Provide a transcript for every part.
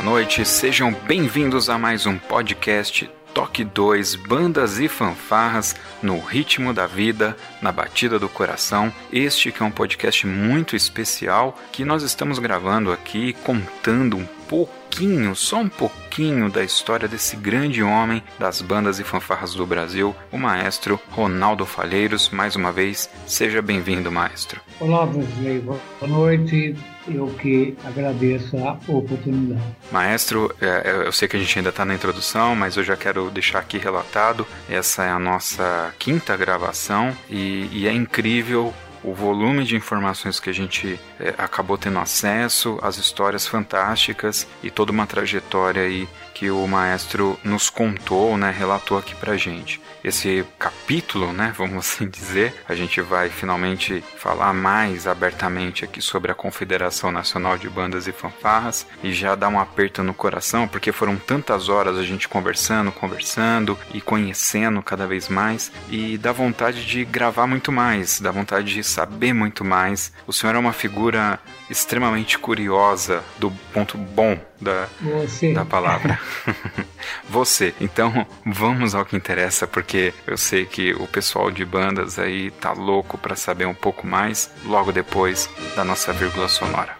Boa noite. Sejam bem-vindos a mais um podcast Toque 2 Bandas e Fanfarras no ritmo da vida, na batida do coração. Este que é um podcast muito especial que nós estamos gravando aqui contando um pouquinho, só um pouquinho da história desse grande homem das bandas e fanfarras do Brasil, o maestro Ronaldo Falheiros. Mais uma vez, seja bem-vindo, maestro. Olá, Wesley. Boa noite. Eu que agradeço a oportunidade. Maestro, é, eu sei que a gente ainda está na introdução, mas eu já quero deixar aqui relatado: essa é a nossa quinta gravação e, e é incrível o volume de informações que a gente é, acabou tendo acesso, as histórias fantásticas e toda uma trajetória aí que o maestro nos contou, né, relatou aqui pra gente. Esse capítulo, né, vamos assim dizer, a gente vai finalmente falar mais abertamente aqui sobre a Confederação Nacional de Bandas e Fanfarras e já dá um aperto no coração, porque foram tantas horas a gente conversando, conversando e conhecendo cada vez mais e dá vontade de gravar muito mais, dá vontade de saber muito mais. O senhor é uma figura extremamente curiosa do ponto bom da, da palavra. Você. Então, vamos ao que interessa, porque eu sei que o pessoal de bandas aí tá louco para saber um pouco mais logo depois da nossa vírgula sonora.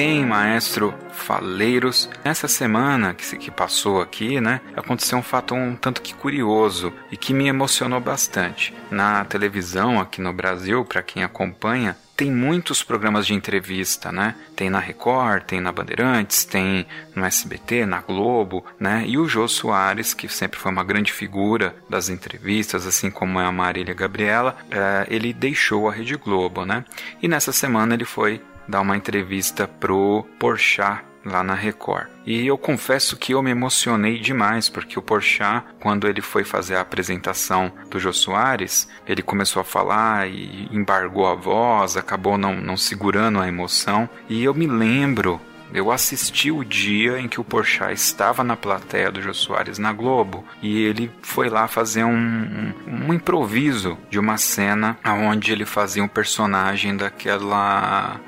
Bem, maestro Faleiros. Nessa semana que, passou aqui, né, aconteceu um fato um tanto que curioso e que me emocionou bastante. Na televisão aqui no Brasil, para quem acompanha, tem muitos programas de entrevista, né? Tem na Record, tem na Bandeirantes, tem no SBT, na Globo, né? E o Jô Soares, que sempre foi uma grande figura das entrevistas, assim como é a Marília Gabriela, é, ele deixou a Rede Globo, né? E nessa semana ele foi dar uma entrevista pro Porchat lá na Record. E eu confesso que eu me emocionei demais, porque o Porchat, quando ele foi fazer a apresentação do Jô Soares, ele começou a falar e embargou a voz, acabou não, não segurando a emoção. E eu me lembro eu assisti o dia em que o Porchat estava na plateia do Jô Soares na Globo e ele foi lá fazer um, um, um improviso de uma cena onde ele fazia um personagem daquela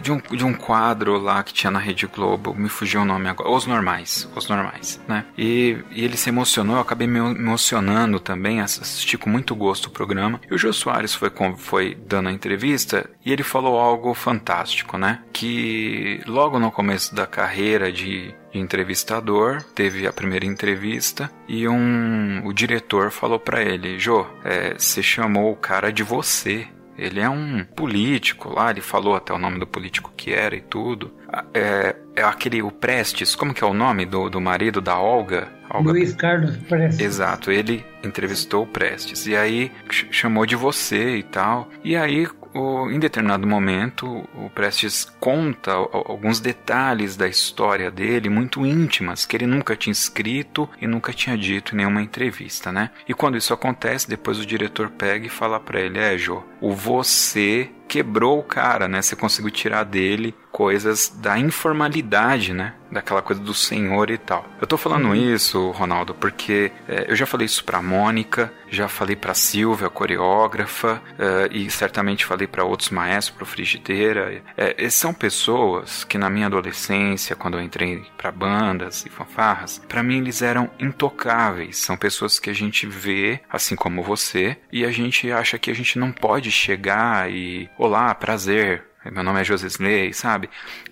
de um, de um quadro lá que tinha na Rede Globo, me fugiu o nome agora, Os Normais, Os Normais, né? E, e ele se emocionou, eu acabei me emocionando também, assisti com muito gosto o programa. E o Jô Soares foi, foi dando a entrevista e ele falou algo fantástico, né? Que logo no começo da carreira de, de entrevistador, teve a primeira entrevista e um, o diretor falou para ele: Jô, é, você chamou o cara de você. Ele é um político lá, ele falou até o nome do político que era e tudo. É, é aquele, o Prestes, como que é o nome do, do marido da Olga? Olga? Luiz Carlos Prestes. Exato, ele entrevistou o Prestes. E aí chamou de você e tal. E aí o, em determinado momento, o Prestes conta alguns detalhes da história dele, muito íntimas, que ele nunca tinha escrito e nunca tinha dito em nenhuma entrevista, né? E quando isso acontece, depois o diretor pega e fala para ele: É, Jô, o você quebrou o cara, né? Você conseguiu tirar dele coisas da informalidade, né? Daquela coisa do senhor e tal. Eu tô falando uhum. isso, Ronaldo, porque é, eu já falei isso pra Mônica, já falei pra Silvia, a coreógrafa, é, e certamente falei para outros maestros, pro Frigideira. É, são pessoas que na minha adolescência, quando eu entrei para bandas e fanfarras, para mim eles eram intocáveis. São pessoas que a gente vê, assim como você, e a gente acha que a gente não pode chegar e olá, prazer, meu nome é José Slay, sabe?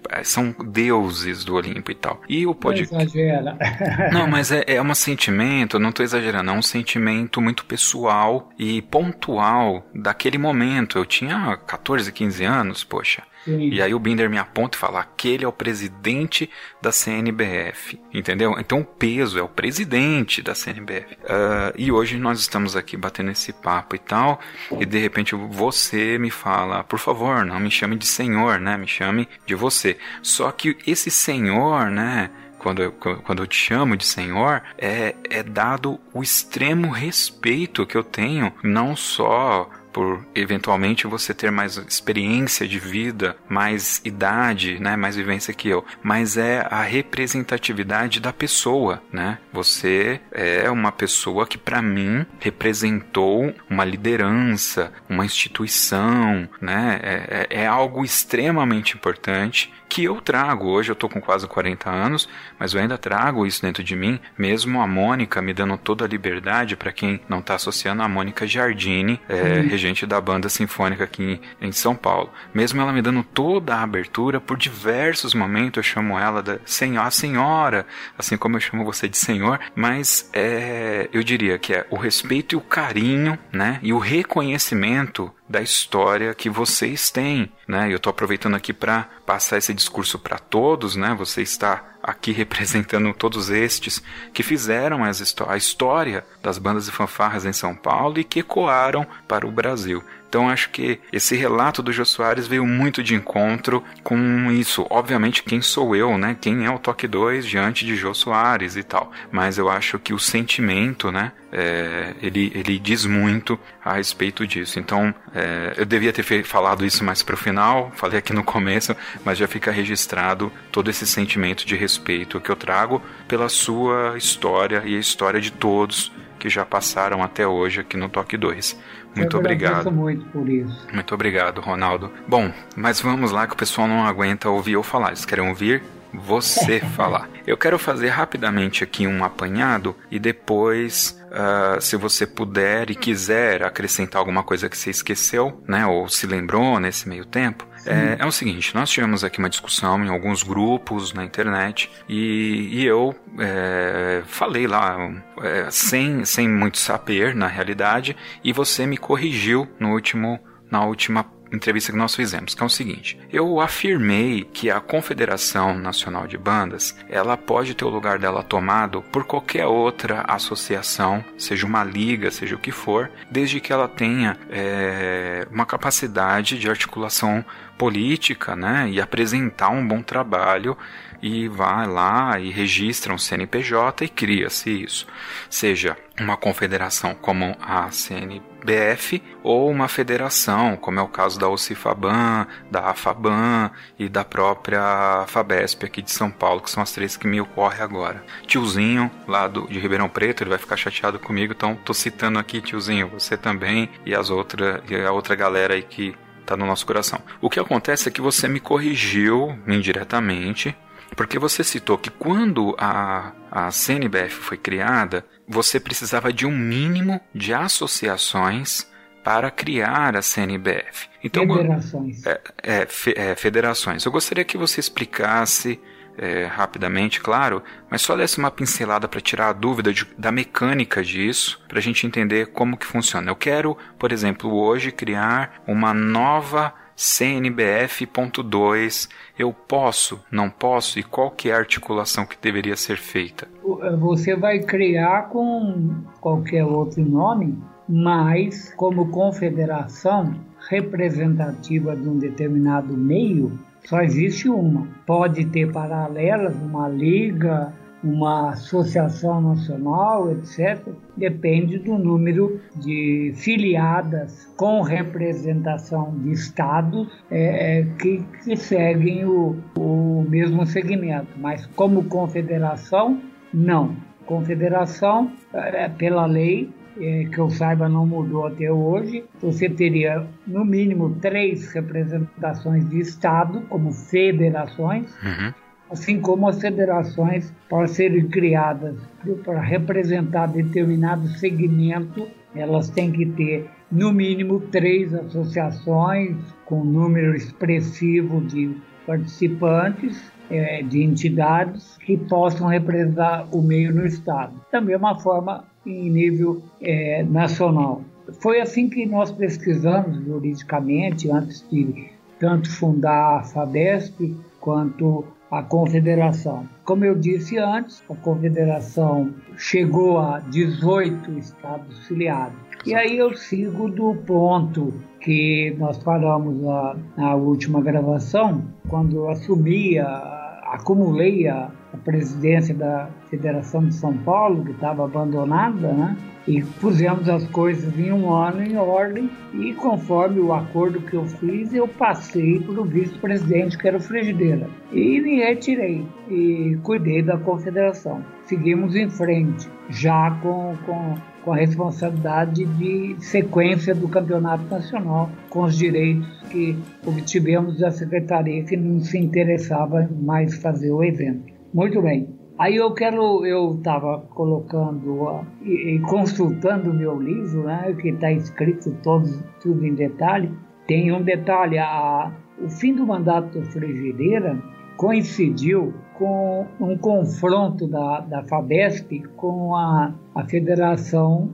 É, são deuses do Olimpo e tal. E o podcast. Não exagera. não, mas é, é um sentimento, não estou exagerando, é um sentimento muito pessoal e pontual daquele momento. Eu tinha 14, 15 anos, poxa. E aí o Binder me aponta e fala: aquele é o presidente da CNBF. Entendeu? Então o peso é o presidente da CNBF. Uh, ah, e hoje nós estamos aqui batendo esse papo e tal. E de repente você me fala: por favor, não me chame de senhor, né? Me chame de você. Só que esse senhor, né? quando eu, quando eu te chamo de Senhor, é, é dado o extremo respeito que eu tenho, não só por eventualmente você ter mais experiência de vida, mais idade, né, mais vivência que eu, mas é a representatividade da pessoa, né? Você é uma pessoa que para mim representou uma liderança, uma instituição, né? É, é, é algo extremamente importante que eu trago. Hoje eu tô com quase 40 anos, mas eu ainda trago isso dentro de mim, mesmo a Mônica me dando toda a liberdade, para quem não tá associando, a Mônica Giardini, é, uhum. regente da banda sinfônica aqui em São Paulo. Mesmo ela me dando toda a abertura, por diversos momentos eu chamo ela da senhora, senhora, assim como eu chamo você de senhor, mas é, eu diria que é o respeito e o carinho, né, e o reconhecimento da história que vocês têm, né? Eu estou aproveitando aqui para passar esse discurso para todos, né? Você está aqui representando todos estes que fizeram a história das bandas e fanfarras em São Paulo e que ecoaram para o Brasil. Então acho que esse relato do Jô Soares veio muito de encontro com isso. Obviamente, quem sou eu, né? Quem é o Toque 2 diante de Jô Soares e tal. Mas eu acho que o sentimento, né? É, ele, ele diz muito a respeito disso. Então, é, eu devia ter falado isso mais para o final, falei aqui no começo, mas já fica registrado todo esse sentimento de respeito que eu trago pela sua história e a história de todos que já passaram até hoje aqui no Toque 2. Muito eu obrigado. muito por isso. Muito obrigado, Ronaldo. Bom, mas vamos lá que o pessoal não aguenta ouvir eu falar. Eles querem ouvir você falar. Eu quero fazer rapidamente aqui um apanhado e depois, uh, se você puder e quiser acrescentar alguma coisa que você esqueceu, né, ou se lembrou nesse meio tempo, é, é, o seguinte, nós tivemos aqui uma discussão em alguns grupos na internet e, e eu é, falei lá é, sem, sem muito saber na realidade e você me corrigiu no último, na última entrevista que nós fizemos, que é o seguinte: eu afirmei que a Confederação Nacional de Bandas ela pode ter o lugar dela tomado por qualquer outra associação, seja uma liga, seja o que for, desde que ela tenha é, uma capacidade de articulação política, né, e apresentar um bom trabalho e vai lá e registra um CNPJ e cria-se isso. Seja uma confederação como a CNBF ou uma federação, como é o caso da OCIFABAN, da AFABAN e da própria FABESP aqui de São Paulo, que são as três que me ocorrem agora. Tiozinho lá do, de Ribeirão Preto, ele vai ficar chateado comigo, então tô citando aqui, tiozinho, você também e as outras e a outra galera aí que tá no nosso coração. O que acontece é que você me corrigiu indiretamente porque você citou que quando a, a CNBF foi criada, você precisava de um mínimo de associações para criar a CNBF. Então, federações. É, é, fe, é, federações. Eu gostaria que você explicasse é, rapidamente, claro, mas só desse uma pincelada para tirar a dúvida de, da mecânica disso, para a gente entender como que funciona. Eu quero, por exemplo, hoje criar uma nova CNBF.2, eu posso, não posso e qual que é a articulação que deveria ser feita? Você vai criar com qualquer outro nome? mas como confederação representativa de um determinado meio, só existe uma. Pode ter paralelas, uma liga, uma associação nacional, etc., depende do número de filiadas com representação de estados é, é, que, que, seguem o, o mesmo segmento. Mas como confederação, não. Confederação, é, pela lei, é, que eu saiba não mudou até hoje, você teria no mínimo três representações de Estado, como federações, uhum assim como as federações, para serem criadas para representar determinado segmento, elas têm que ter no mínimo três associações com um número expressivo de participantes, é, de entidades que possam representar o meio no Estado. Da mesma forma, em nível é, nacional. Foi assim que nós pesquisamos juridicamente, antes de tanto fundar a FABESP quanto a confederação. Como eu disse antes, a confederação chegou a 18 estados filiados. E aí eu sigo do ponto que nós falamos na, na última gravação, quando eu assumi, acumulei a, a presidência da Federação de São Paulo, que estava abandonada, né? e pusemos as coisas em um ano em ordem e conforme o acordo que eu fiz eu passei para o vice-presidente que era o Frigideira e me retirei e cuidei da confederação seguimos em frente já com, com, com a responsabilidade de sequência do campeonato nacional com os direitos que obtivemos da secretaria que não se interessava mais fazer o evento muito bem Aí eu quero, eu estava colocando e, e, consultando o meu livro, né, que está escrito tudo em detalhe. Tem um detalhe, a, o fim do mandato do Frigideira coincidiu com um confronto da, da FABESP com a, a Federação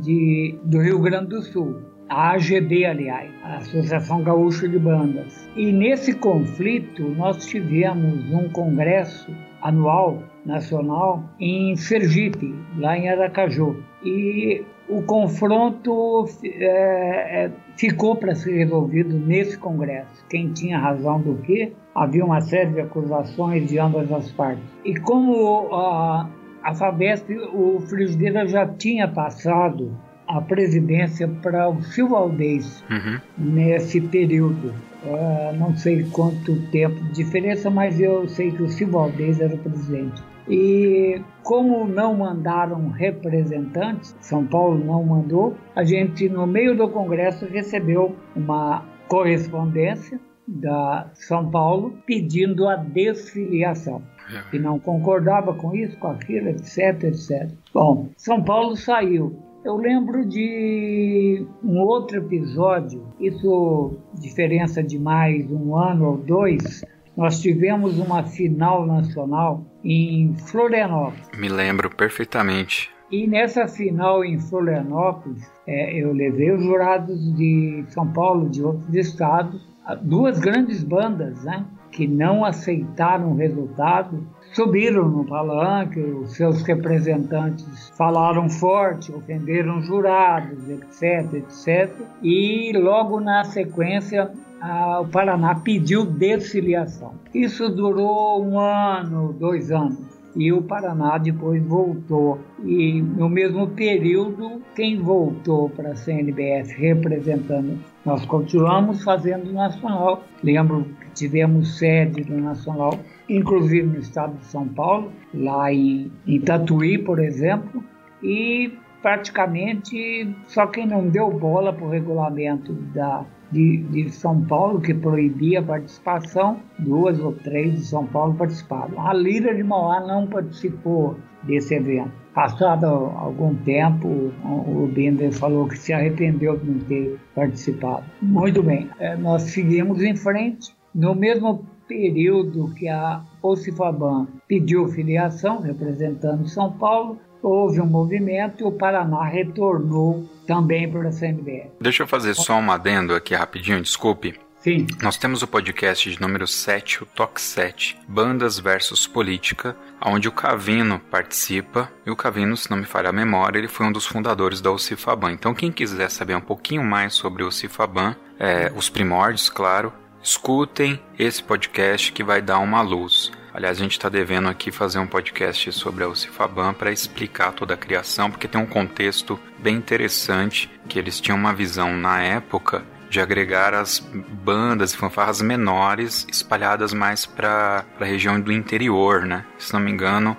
de, do Rio Grande do Sul, a AGB, aliás, a Associação Gaúcha de Bandas. E nesse conflito nós tivemos um congresso anual nacional em Sergipe, lá em Aracaju. E o confronto é, é, ficou para ser resolvido nesse congresso. Quem tinha razão do que? Havia uma série de acusações de ambas as partes. E como a, a Fabesp, o Frigideira já tinha passado a presidência para o Silvio Aldez uhum. nesse período. Uh, não sei quanto tempo de diferença, mas eu sei que o Silvio Aldez era o presidente. E como não mandaram representantes, São Paulo não mandou, a gente no meio do congresso recebeu uma correspondência da São Paulo pedindo a desfiliação. E não concordava com isso, com aquilo, etc, etc. Bom, São Paulo saiu eu lembro de um outro episódio, isso diferença de mais um ano ou dois. Nós tivemos uma final nacional em Florianópolis. Me lembro perfeitamente. E nessa final em Florianópolis, é, eu levei os jurados de São Paulo, de outros estados, duas grandes bandas, né? que não aceitaram o resultado subiram no palanque, os seus representantes falaram forte, ofenderam jurados, etc, etc. E logo na sequência o Paraná pediu desfiliação. Isso durou um ano, dois anos. E o Paraná depois voltou. E no mesmo período, quem voltou para a CNBF representando, nós continuamos fazendo nacional. Lembro que tivemos sede do nacional inclusive no estado de São Paulo, lá em, em Tatuí, por exemplo, e praticamente só quem não deu bola para o regulamento da, de, de, São Paulo, que proibia a participação, duas ou três de São Paulo participaram. A Lira de Mauá não participou desse evento. Passado algum tempo, o Bender falou que se arrependeu de não ter participado. Muito bem, é, nós seguimos em frente. No mesmo período que a Ocifaban pediu filiação, representando São Paulo, houve um movimento e o Paraná retornou também para a CNBF. Deixa eu fazer só um adendo aqui rapidinho, desculpe. Sim. Nós temos o podcast de número 7, o Toque 7, Bandas versus Política, onde o Cavino participa. E o Cavino, se não me falha a memória, ele foi um dos fundadores da Ocifaban. Então, quem quiser saber um pouquinho mais sobre o Ocifaban, é, os primórdios, claro, escutem esse podcast que vai dar uma luz. Aliás, a gente está devendo aqui fazer um podcast sobre a Ocifaban para explicar toda a criação, porque tem um contexto bem interessante que eles tinham uma visão na época de agregar as bandas e fanfarras menores espalhadas mais para a região do interior, né? Se não me engano,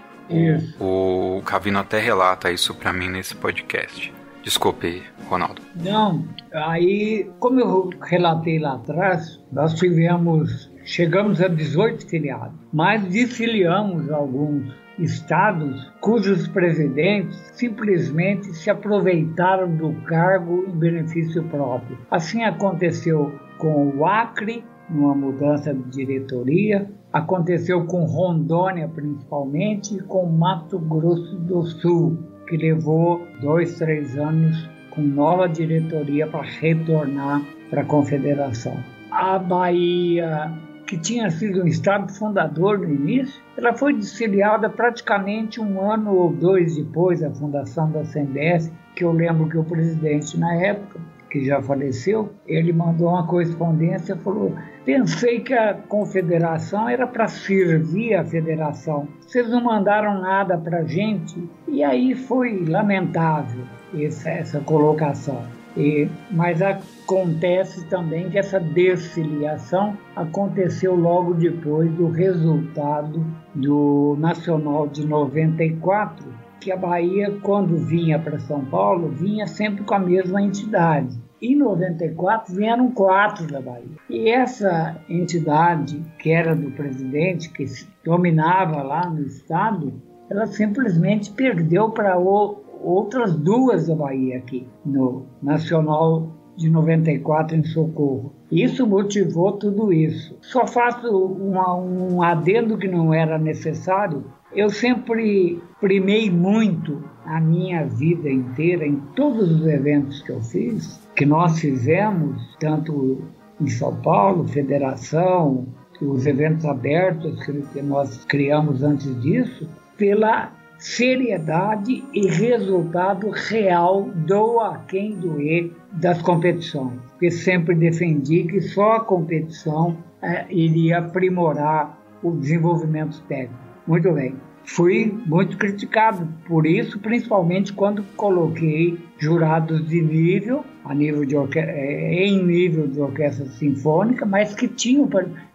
o, o Cavino até relata isso para mim nesse podcast. Desculpe, Ronaldo. Não, aí, como eu relatei lá atrás, nós tivemos, chegamos a 18 filiados, mas desfiliamos alguns estados cujos presidentes simplesmente se aproveitaram do cargo em benefício próprio. Assim aconteceu com o Acre, numa mudança de diretoria, aconteceu com Rondônia principalmente e com Mato Grosso do Sul, que levou dois, três anos com nova diretoria para retornar para a confederação. A Bahia que tinha sido um estado fundador no início, ela foi desfiliada praticamente um ano ou dois depois da fundação da CNBS, que eu lembro que o presidente na época, que já faleceu, ele mandou uma correspondência e falou: pensei que a confederação era para servir a federação. Vocês não mandaram nada para gente e aí foi lamentável essa, essa colocação. E, mas acontece também que essa desfiliação aconteceu logo depois do resultado do Nacional de 94, que a Bahia, quando vinha para São Paulo, vinha sempre com a mesma entidade. Em 94 vieram quatro da Bahia. E essa entidade, que era do presidente, que dominava lá no estado, ela simplesmente perdeu para outras duas da Bahia aqui, no Nacional de 94 em Socorro. Isso motivou tudo isso. Só faço uma, um adendo que não era necessário. Eu sempre primei muito a minha vida inteira em todos os eventos que eu fiz, que nós fizemos, tanto em São Paulo, federação, os eventos abertos que nós criamos antes disso, pela seriedade e resultado real do a quem doer das competições. Porque sempre defendi que só a competição é, iria aprimorar o desenvolvimento técnico. Muito bem. Fui muito criticado por isso, principalmente quando coloquei jurados de nível, a nível de é, em nível de orquestra sinfônica, mas que tinham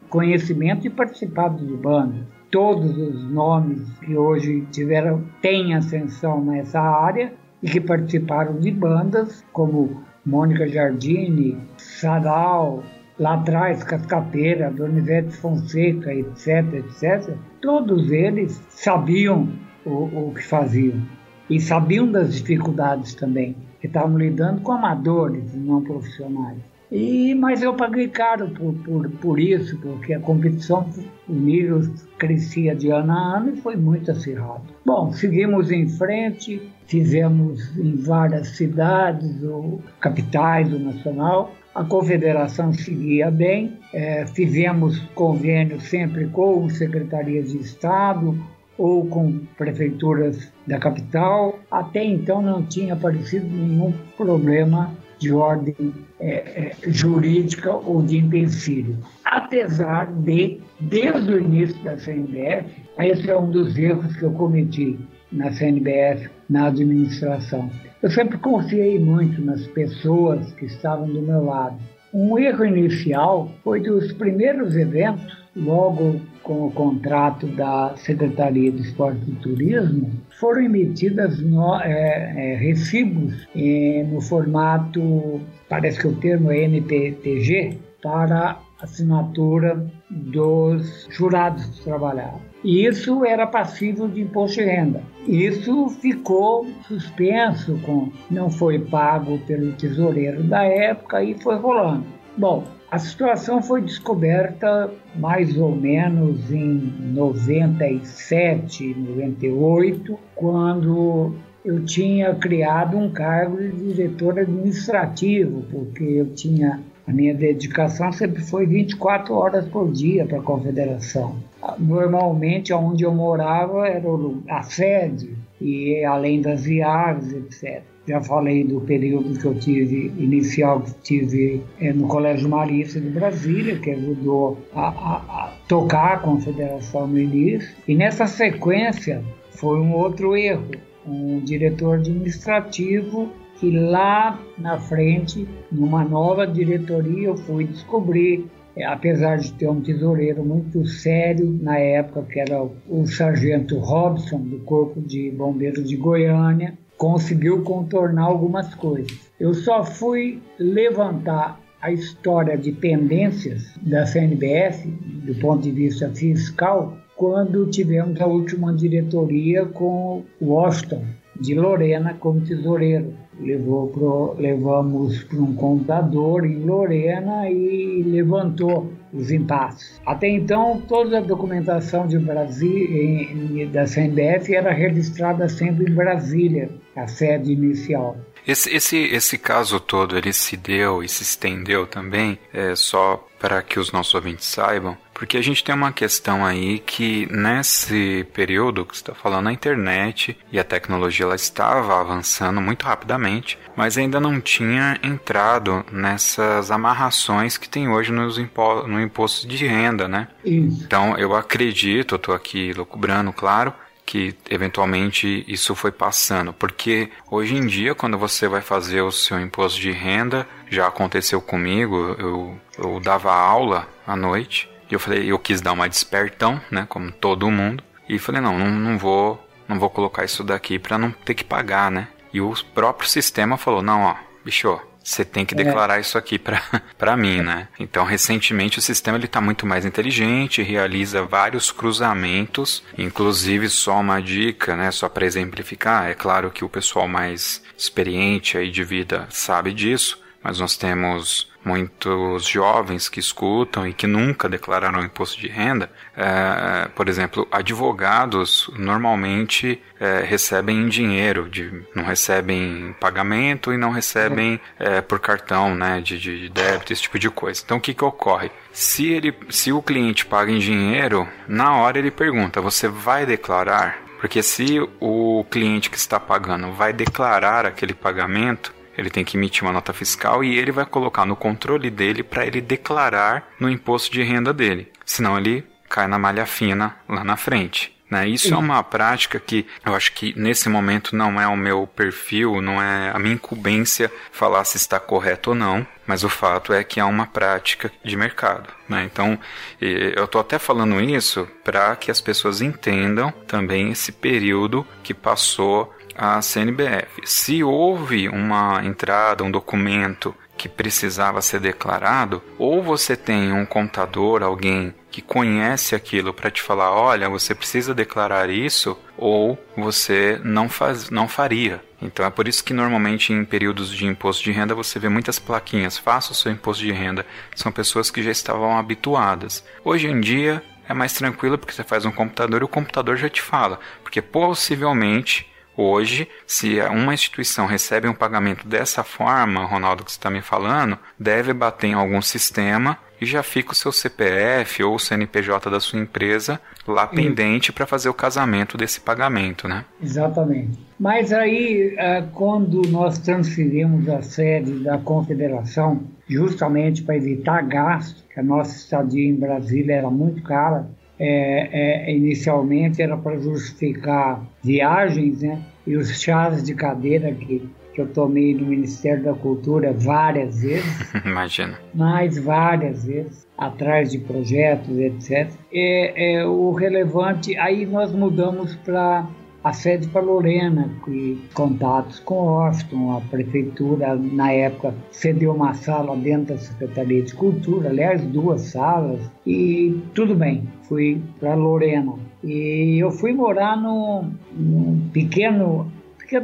conhecimento e participado de bandas todos os nomes que hoje tiveram têm ascensão nessa área e que participaram de bandas como Mônica Giardini, Sadal, lá atrás Cascapeira, Donivete Fonseca, etc, etc. Todos eles sabiam o, o que faziam e sabiam das dificuldades também, que estavam lidando com amadores não profissionais. E, mas eu paguei caro por, por, por isso, porque a competição, o nível crescia de ano a ano e foi muito acirrado. Bom, seguimos em frente, fizemos em várias cidades ou capitais do Nacional. A confederação seguia bem, é, fizemos convênio sempre com secretarias de Estado, ou com prefeituras da capital. Até então não tinha aparecido nenhum problema de ordem é, é, jurídica ou de empecilho. Apesar de, desde o início da CNBF, esse é um dos erros que eu cometi na CNBF, na administração. Eu sempre confiei muito nas pessoas que estavam do meu lado. Um erro inicial foi dos primeiros eventos, logo com o contrato da Secretaria de Esporte e Turismo, foram emitidas no, é, é, recibos é, no formato, parece que o termo é NPTG, para assinatura dos jurados que trabalhavam. E isso era passível de imposto de renda. Isso ficou suspenso, com, não foi pago pelo tesoureiro da época e foi rolando. Bom, a situação foi descoberta mais ou menos em 97, 98, quando eu tinha criado um cargo de diretor administrativo, porque eu tinha A minha dedicação sempre foi 24 horas por dia para a confederação. Normalmente, onde eu morava era a sede, e além das viagens, etc. Já falei do período que eu tive, inicial que tive é, no Colégio Marista de Brasília, que ajudou a, a, a tocar a confederação no início. E nessa sequência foi um outro erro. Um diretor administrativo que lá na frente, numa nova diretoria, eu fui descobrir, apesar de ter um tesoureiro muito sério na época, que era o sargento Robson, do Corpo de Bombeiros de Goiânia, conseguiu contornar algumas coisas. Eu só fui levantar a história de pendências da CNBS, do ponto de vista fiscal, quando tivemos a última diretoria com Washington, de Lorena, como tesoureiro levou pro, levamos para um computador em Lorena e levantou os impasses. Até então, toda a documentação de Brasília, da CNBF era registrada sempre em Brasília, a sede inicial. Esse, esse, esse caso todo, ele se deu e se estendeu também, é, só para que os nossos ouvintes saibam, porque a gente tem uma questão aí que nesse período que você está falando, a internet e a tecnologia ela estava avançando muito rapidamente, mas ainda não tinha entrado nessas amarrações que tem hoje nos impo no imposto de renda, né? Isso. Então eu acredito, eu estou aqui loucubrando, claro, que eventualmente isso foi passando, porque hoje em dia quando você vai fazer o seu imposto de renda, já aconteceu comigo, eu, eu dava aula à noite e eu falei, eu quis dar uma despertão, né, como todo mundo, e falei não, não, não vou, não vou colocar isso daqui para não ter que pagar, né? E o próprio sistema falou, não, ó, bicho, você tem que é. declarar é. isso aqui para mim, né? Então, recentemente o sistema ele está muito mais inteligente, realiza vários cruzamentos, inclusive só uma dica, né? Só para exemplificar, é claro que o pessoal mais experiente aí de vida sabe disso, mas nós temos muitos jovens que escutam e que nunca declararam imposto de renda, é, por exemplo, advogados normalmente é, recebem em dinheiro, de, não recebem pagamento e não recebem é, por cartão né, de, de débito, esse tipo de coisa. Então o que, que ocorre? Se, ele, se o cliente paga em dinheiro, na hora ele pergunta: você vai declarar? Porque se o cliente que está pagando vai declarar aquele pagamento, ele tem que emitir uma nota fiscal e ele vai colocar no controle dele para ele declarar no imposto de renda dele. Senão ele cai na malha fina lá na frente. Né? Isso é uma prática que eu acho que nesse momento não é o meu perfil, não é a minha incumbência falar se está correto ou não, mas o fato é que é uma prática de mercado. Né? Então, eu estou até falando isso para que as pessoas entendam também esse período que passou a CNBF. Se houve uma entrada, um documento que precisava ser declarado, ou você tem um contador, alguém que conhece aquilo para te falar, olha, você precisa declarar isso, ou você não faz, não faria. Então é por isso que normalmente em períodos de imposto de renda você vê muitas plaquinhas, faça o seu imposto de renda. São pessoas que já estavam habituadas. Hoje em dia é mais tranquilo porque você faz um computador e o computador já te fala, porque possivelmente Hoje, se uma instituição recebe um pagamento dessa forma, Ronaldo, que você está me falando, deve bater em algum sistema e já fica o seu CPF ou o CNPJ da sua empresa lá pendente para fazer o casamento desse pagamento, né? Exatamente. Mas aí, é, quando nós transferimos a sede da confederação, justamente para evitar gasto, que a nossa estadia em Brasília era muito cara, é, é, inicialmente era para justificar viagens, né? E os chás de cadeira que, que eu tomei no Ministério da Cultura várias vezes. Imagina. Mais várias vezes, atrás de projetos, etc. É, é o relevante, aí nós mudamos para a sede para Lorena, e contatos com Washington, a prefeitura na época cedeu uma sala dentro da Secretaria de Cultura, aliás duas salas, e tudo bem, fui para Lorena. E eu fui morar num, num pequeno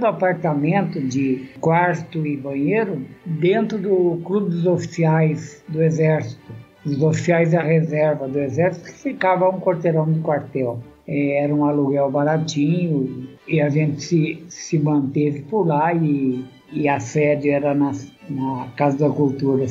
apartamento de quarto e banheiro dentro do clube dos oficiais do Exército, os oficiais da reserva do Exército que ficava um quarteirão do quartel. É, era um aluguel baratinho e a gente se, se manteve por lá e e a sede era na, na Casa da Cultura,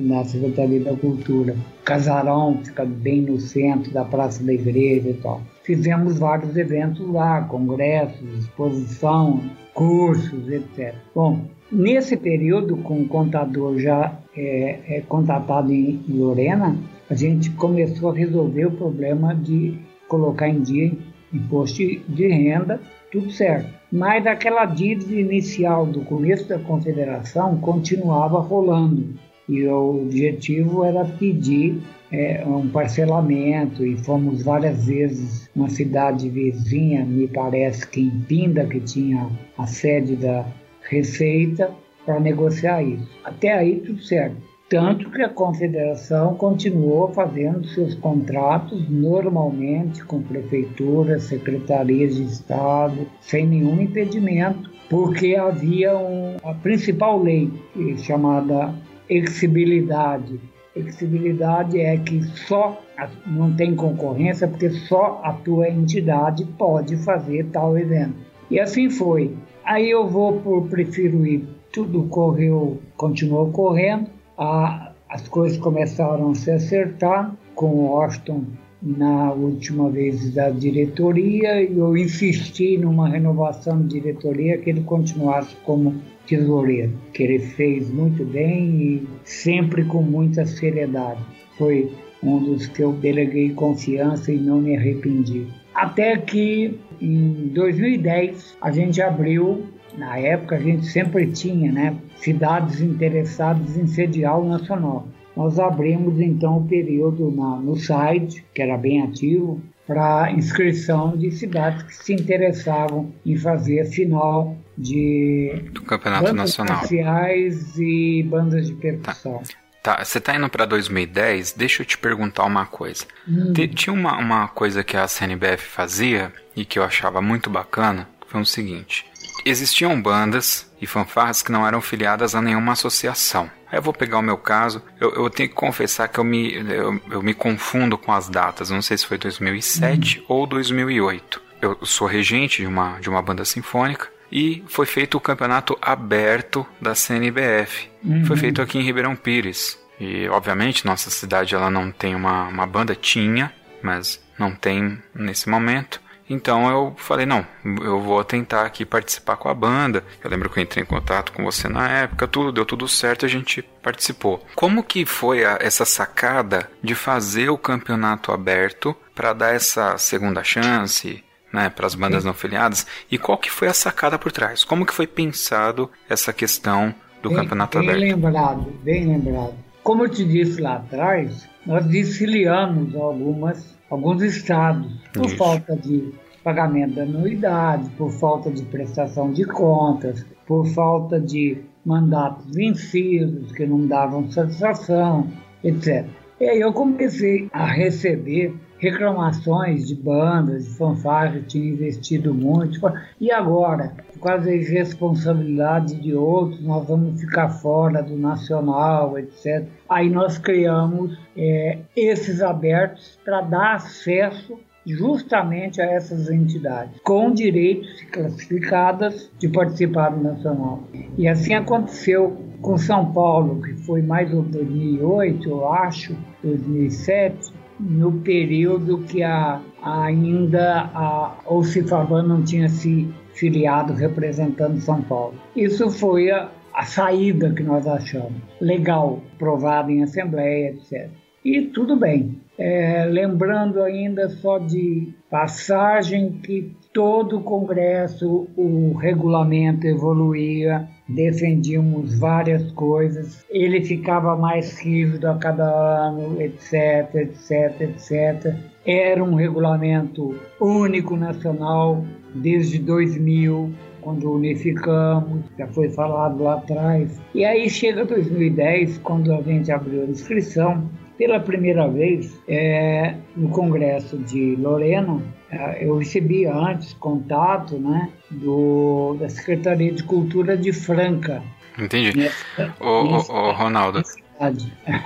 na Secretaria da Cultura. Casarão fica bem no centro da Praça da Igreja e tal. Fizemos vários eventos lá, congressos, exposição, cursos, etc. Bom, nesse período, com o contador já é, é, contatado em Lorena, a gente começou a resolver o problema de colocar em dia imposto de renda, tudo certo. Mas aquela dívida inicial do começo da confederação continuava rolando e o objetivo era pedir é, um parcelamento e fomos várias vezes uma cidade vizinha, me parece que em Pinda, que tinha a sede da Receita, para negociar isso. Até aí tudo certo. Tanto que a confederação continuou fazendo seus contratos normalmente com prefeituras, secretarias de Estado, sem nenhum impedimento, porque havia um, a principal lei chamada exigibilidade. Exigibilidade é que só não tem concorrência porque só a tua entidade pode fazer tal evento. E assim foi. Aí eu vou por prefiro ir. Tudo correu, continuou correndo a, as coisas começaram a se acertar com o Washington na última vez da diretoria e eu insisti numa renovação de diretoria que ele continuasse como tesoureiro, que ele fez muito bem e sempre com muita seriedade. Foi um dos que eu deleguei confiança e não me arrependi. Até que em 2010 a gente abriu na época a gente sempre tinha né, cidades interessadas em sediar o Nacional. Nós abrimos então o período na, no site, que era bem ativo, para inscrição de cidades que se interessavam em fazer a final de do Campeonato Nacional e bandas de percussão. Tá. Tá, você está indo para 2010, deixa eu te perguntar uma coisa. Hum. Tinha uma, uma coisa que a CNBF fazia e que eu achava muito bacana, foi o seguinte. Existiam bandas e fanfarras que não eram filiadas a nenhuma associação. Aí eu vou pegar o meu caso, eu, eu tenho que confessar que eu me, eu, eu, me confundo com as datas, não sei se foi 2007 uhum. ou 2008. Eu sou regente de uma, de uma banda sinfônica e foi feito o campeonato aberto da CNBF. Uhum. Foi feito aqui em Ribeirão Pires. E obviamente nossa cidade ela não tem uma, uma banda, tinha, mas não tem nesse momento. Então eu falei, não, eu vou tentar aqui participar com a banda. Eu lembro que eu entrei em contato com você na época, tudo deu tudo certo, a gente participou. Como que foi a, essa sacada de fazer o campeonato aberto para dar essa segunda chance, né, para as bandas não filiadas? E qual que foi a sacada por trás? Como que foi pensado essa questão do bem, campeonato bem aberto? Bem lembrado, bem lembrado. Como eu te disse lá atrás, nós desfiliamos algumas alguns estados, por Isso. falta de pagamento da anuidade, por falta de prestação de contas, por falta de mandatos vencidos que não davam satisfação, etc. E aí eu comecei a receber reclamações de bandas, de fanfarras que tinham investido muito. E agora, causa da irresponsabilidade de outros, nós vamos ficar fora do nacional, etc. Aí nós criamos é, esses abertos para dar acesso justamente a essas entidades, com direitos classificadas de participar do nacional. E assim aconteceu com São Paulo, que foi mais ou 2008, eu acho, 2007, no período que a, ainda a Ocifavã não tinha se filiado representando São Paulo. Isso foi a, a saída que nós achamos. Legal, provado em assembleia, etc. E tudo bem. É, lembrando ainda só de passagem que todo o Congresso, o regulamento evoluía, defendíamos várias coisas, ele ficava mais rígido a cada ano, etc, etc, etc. Era um regulamento único nacional desde 2000, quando unificamos, já foi falado lá atrás. E aí chega 2010, quando a gente abriu a inscrição, pela primeira vez, é, no Congresso de Lorena, é, eu recebi antes contato né, do, da Secretaria de Cultura de Franca. Entendi. Nessa, ô, nessa, ô, Ronaldo,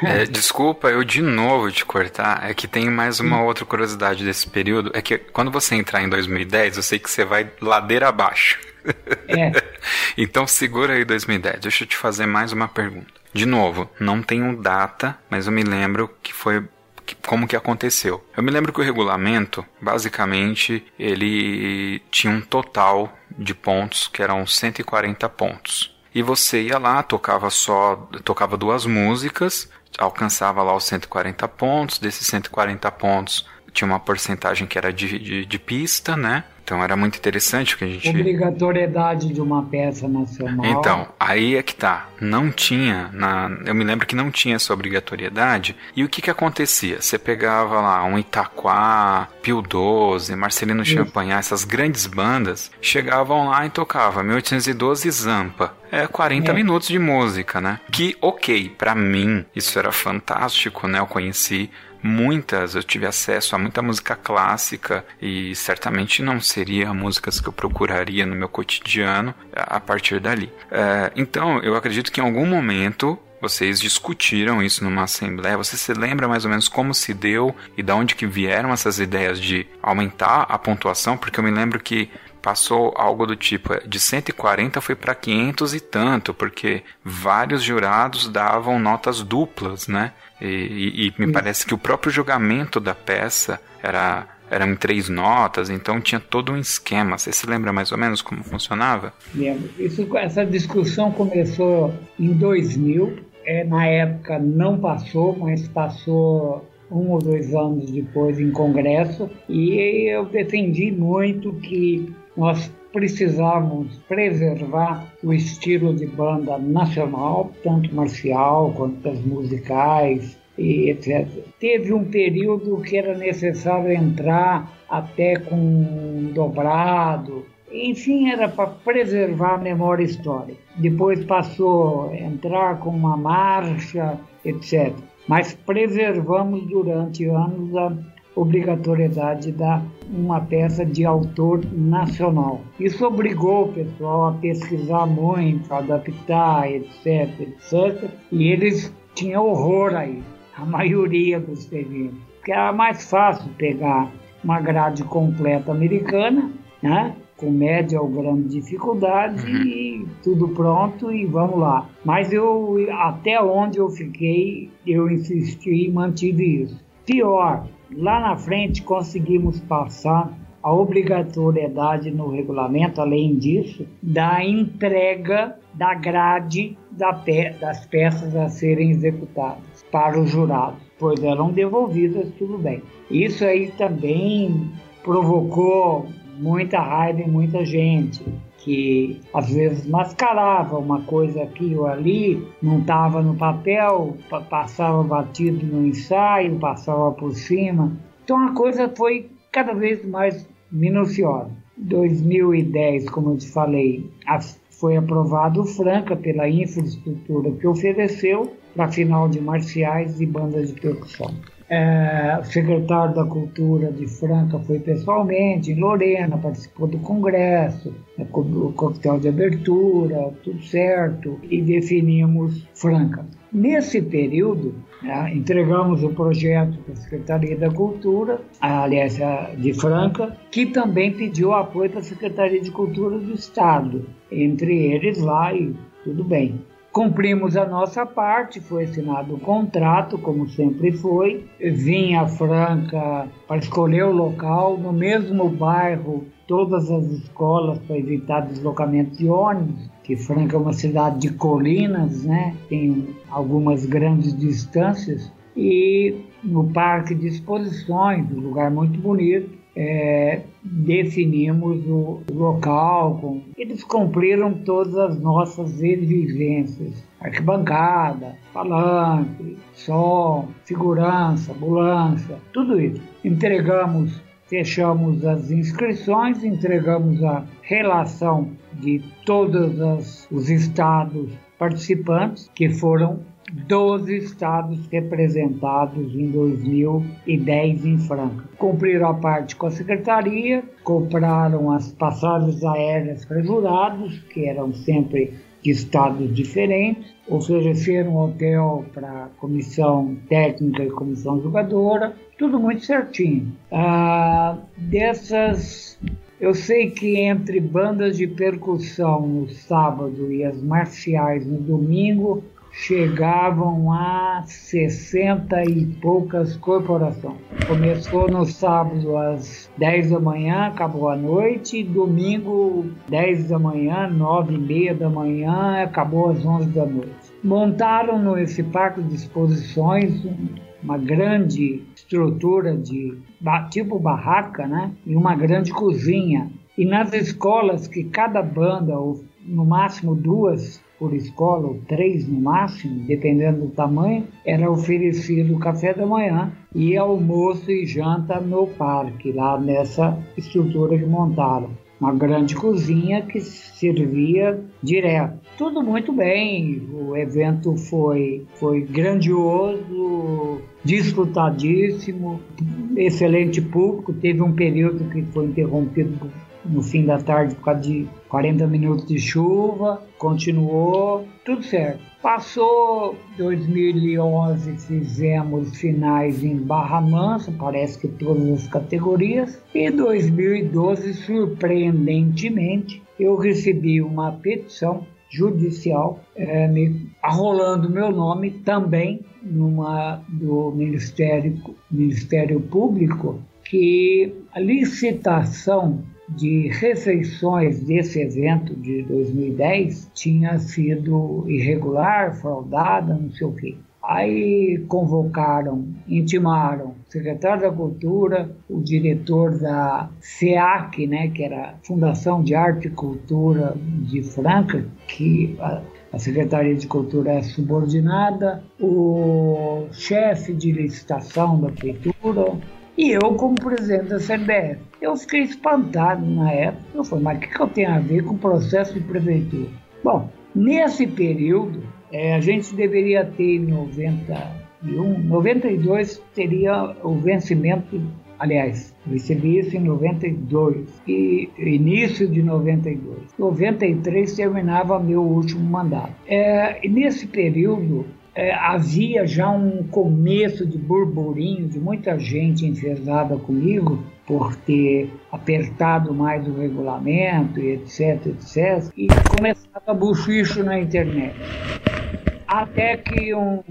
é, desculpa eu de novo te cortar, é que tem mais uma outra curiosidade desse período, é que quando você entrar em 2010, eu sei que você vai ladeira abaixo. É. então segura aí 2010. Deixa eu te fazer mais uma pergunta. De novo, não tenho data, mas eu me lembro que foi como que aconteceu. Eu me lembro que o regulamento, basicamente, ele tinha um total de pontos que eram 140 pontos. E você ia lá, tocava só, tocava duas músicas, alcançava lá os 140 pontos, desses 140 pontos tinha uma porcentagem que era de, de, de pista, né? Então era muito interessante que a gente. Obrigatoriedade de uma peça nacional. Então, aí é que tá. Não tinha. Na... Eu me lembro que não tinha essa obrigatoriedade. E o que que acontecia? Você pegava lá um Itaquá, Pio 12, Marcelino Champagnat, essas grandes bandas, chegavam lá e tocavam 1812 Zampa. É 40 é. minutos de música, né? Que, ok, para mim isso era fantástico, né? Eu conheci muitas, eu tive acesso a muita música clássica e certamente não seria músicas que eu procuraria no meu cotidiano a partir dali. É, então, eu acredito que em algum momento vocês discutiram isso numa assembleia. Você se lembra mais ou menos como se deu e de onde que vieram essas ideias de aumentar a pontuação? Porque eu me lembro que passou algo do tipo de 140 foi para 500 e tanto, porque vários jurados davam notas duplas, né? E, e, me parece que o próprio julgamento da peça era eram em três notas, então tinha todo um esquema. Você se lembra mais ou menos como funcionava? Lembro. Isso, essa discussão começou em 2000. É, na época não passou, mas passou um ou dois anos depois em congresso e eu defendi muito que nós precisávamos preservar o estilo de banda nacional, tanto marcial quanto as musicais e etc. Teve um período que era necessário entrar até com um dobrado, enfim, era para preservar a memória histórica. Depois passou a entrar com uma marcha, etc. Mas preservamos durante anos a obrigatoriedade da uma peça de autor nacional. Isso obrigou o pessoal a pesquisar muito, a adaptar, etc, etc. E eles tinham horror aí, a maioria dos terrenos. Porque era mais fácil pegar uma grade completa americana, né? com média ou grande dificuldade uhum. e tudo pronto e vamos lá. Mas eu até onde eu fiquei, eu insisti e mantive isso. Pior, Lá na frente conseguimos passar a obrigatoriedade no regulamento, além disso, da entrega da grade das peças a serem executadas para os jurados, pois eram devolvidas, tudo bem. Isso aí também provocou muita raiva em muita gente que às vezes mascarava uma coisa aqui ou ali, não estava no papel, passava batido no ensaio, passava por cima. Então a coisa foi cada vez mais minuciosa. 2010, como eu te falei, foi aprovado Franca pela infraestrutura que ofereceu para final de marciais e bandas de percussão. É, secretário da Cultura de Franca foi pessoalmente em Lorena, participou do congresso, né, o coquetel de abertura, tudo certo, e definimos Franca. Nesse período, né, entregamos o projeto para a Secretaria da Cultura, aliás, de Franca, que também pediu apoio da Secretaria de Cultura do Estado, entre eles lá e tudo bem. Cumprimos a nossa parte, foi assinado o contrato, como sempre foi. Vinha Franca para escolher o local, no mesmo bairro, todas as escolas para evitar deslocamento de ônibus, que Franca é uma cidade de colinas, né? tem algumas grandes distâncias. E no parque de exposições, um lugar muito bonito, é, definimos o local. Com... Eles cumpriram todas as nossas exigências: arquibancada, palanque, som, segurança, ambulância, tudo isso. Entregamos, fechamos as inscrições, entregamos a relação de todos os estados participantes, que foram 12 estados representados em 2010 em Franca. Cumpriram a parte com a secretaria, compraram as passagens aéreas para jurados, que eram sempre de estados diferentes, ofereceram hotel para comissão técnica e comissão jogadora, tudo muito certinho. Ah, dessas Eu sei que entre bandas de percussão no sábado e as marciais no domingo, chegavam a 60 e poucas corporações. Começou no sábado às 10 da manhã, acabou à noite, domingo 10 da manhã, 9 e meia da manhã, acabou às 11 da noite. Montaram nesse parque de exposições uma grande estrutura de tipo barraca, né? E uma grande cozinha. E nas escolas que cada banda, ou no máximo duas, por escola, ou três no máximo, dependendo do tamanho, era oferecido café da manhã e almoço e janta no parque, lá nessa estrutura que montaram. Uma grande cozinha que servia direto. Tudo muito bem, o evento foi, foi grandioso, disputadíssimo, excelente público. Teve um período que foi interrompido no fim da tarde por causa de 40 minutos de chuva, continuou, tudo certo. Passou 2011, fizemos finais em Barra Mansa, parece que todas as categorias, e 2012, surpreendentemente, eu recebi uma petição judicial é, me, arrolando meu nome também numa do Ministério Ministério Público que a licitação de refeições desse evento de 2010 tinha sido irregular, fraudada, não sei o quê. Aí convocaram, intimaram o secretário da Cultura, o diretor da SEAC, né, que era a Fundação de Arte e Cultura de Franca, que a, a Secretaria de Cultura é subordinada, o chefe de licitação da prefeitura, e eu como presidente da CBF. Eu fiquei espantado na época. Eu falei, mas o que, que eu tenho a ver com o processo de prefeitura? Bom, nesse período, é, a gente deveria ter em 91, 92 teria o vencimento, aliás, recebi isso em 92 e início de 92. 93 terminava meu último mandato. É, nesse período é, havia já um começo de burburinho de muita gente enfesada comigo por ter apertado mais o regulamento, etc, etc, e começava buchicho na internet. Até que um,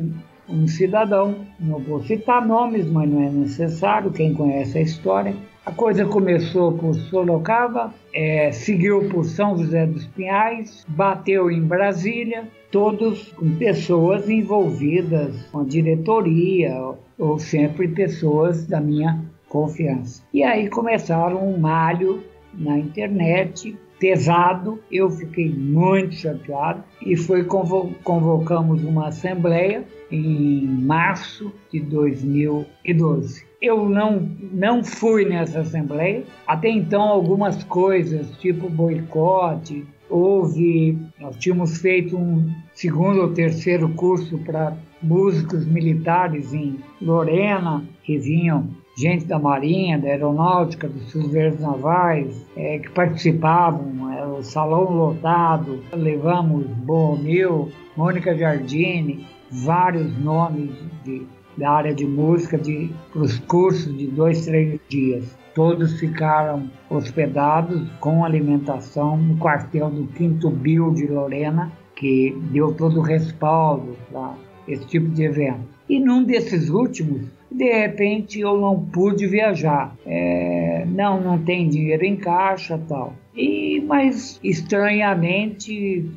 um cidadão, não vou citar nomes, mas não é necessário, quem conhece a história, a coisa começou por Sorocaba, é, seguiu por São José dos Pinhais, bateu em Brasília, todos com pessoas envolvidas com a diretoria ou sempre pessoas da minha confiança. E aí começaram um malho na internet pesado, eu fiquei muito chateado e foi convo convocamos uma assembleia em março de 2012. Eu não, não fui nessa assembleia. Até então, algumas coisas, tipo boicote, houve, nós tínhamos feito um segundo ou terceiro curso para músicos militares em Lorena, que vinham gente da Marinha, da Aeronáutica, dos Cruzeiros Navais, é, que participavam, é, o salão lotado, levamos Borromeu, Mônica Giardini, vários nomes de, da área de música para os cursos de dois, três dias. Todos ficaram hospedados com alimentação no quartel do Quinto Bio de Lorena, que deu todo o respaldo para esse tipo de evento. E num desses últimos, de repente eu não pude viajar. É, não, não tem dinheiro em caixa tal. E mas estranhamente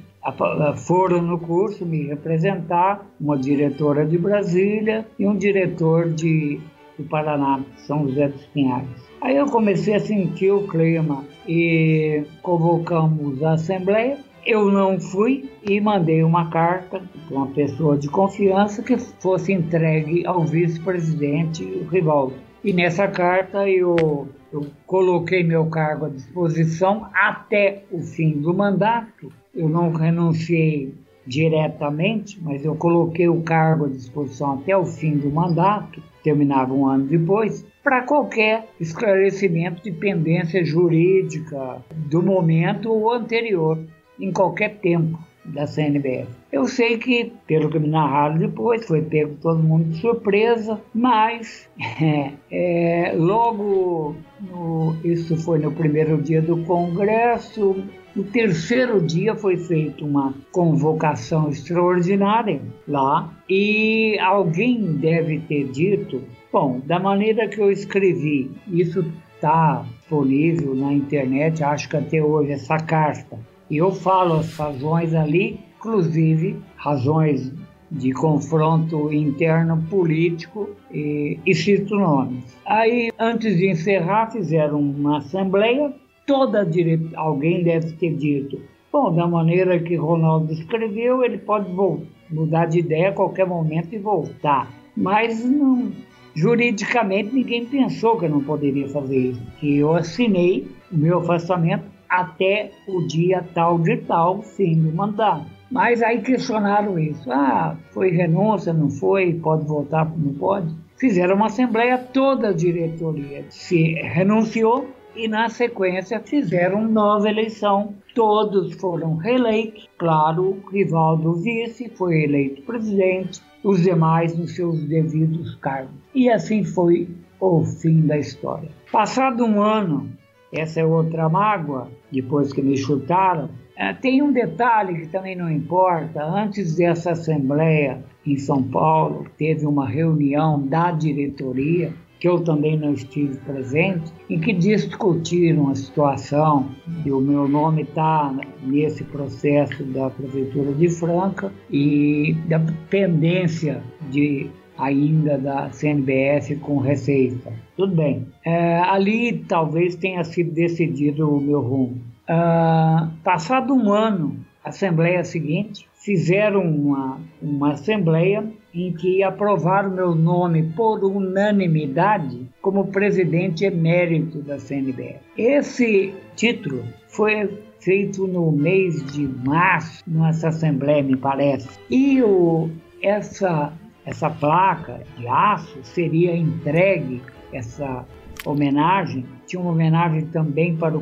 foram no curso me representar uma diretora de Brasília e um diretor de do Paraná, São José dos Pinhais. Aí eu comecei a sentir o clima e convocamos a assembleia eu não fui e mandei uma carta para uma pessoa de confiança que fosse entregue ao vice-presidente Rivaldo. E nessa carta eu, eu coloquei meu cargo à disposição até o fim do mandato. Eu não renunciei diretamente, mas eu coloquei o cargo à disposição até o fim do mandato, terminava um ano depois, para qualquer esclarecimento de pendência jurídica do momento ou anterior em qualquer tempo. da CNBF. Eu sei que, pelo que me narraram depois, foi pego todo mundo de surpresa, mas é, é, logo, no, isso foi no primeiro dia do Congresso, no terceiro dia foi feita uma convocação extraordinária lá e alguém deve ter dito, bom, da maneira que eu escrevi, isso está disponível na internet, acho que até hoje essa carta. E eu falo as razões ali, inclusive razões de confronto interno político e, e cito nomes. Aí, antes de encerrar, fizeram uma assembleia toda dire... alguém deve ter dito, bom, da maneira que Ronaldo escreveu, ele pode mudar de ideia a qualquer momento e voltar. Mas não, juridicamente ninguém pensou que eu não poderia fazer isso. Que eu assinei o meu afastamento até o dia tal de tal, fim do mandato. Mas aí questionaram isso. Ah, foi renúncia, não foi? Pode voltar, não pode? Fizeram uma assembleia, toda a diretoria se renunciou e na sequência fizeram nova eleição. Todos foram reeleitos. Claro, o rival do vice foi eleito presidente, os demais nos seus devidos cargos. E assim foi o fim da história. Passado um ano, essa é outra mágoa, depois que me chutaram, eh, tem um detalhe que também não importa. Antes dessa assembleia em São Paulo, teve uma reunião da diretoria que eu também não estive presente, em que discutiram a situação e o meu nome está nesse processo da Prefeitura de Franca e da pendência de ainda da CNBS com Receita. Tudo bem. É, ali talvez tenha sido decidido o meu rumo. Ah, passado um ano, Assembleia seguinte fizeram uma, uma Assembleia em que aprovaram meu nome por unanimidade como presidente emérito da CNBF. Esse título foi feito no mês de março, nessa assembleia, me parece. E o, essa, essa placa de aço seria entregue, essa homenagem, tinha uma homenagem também para o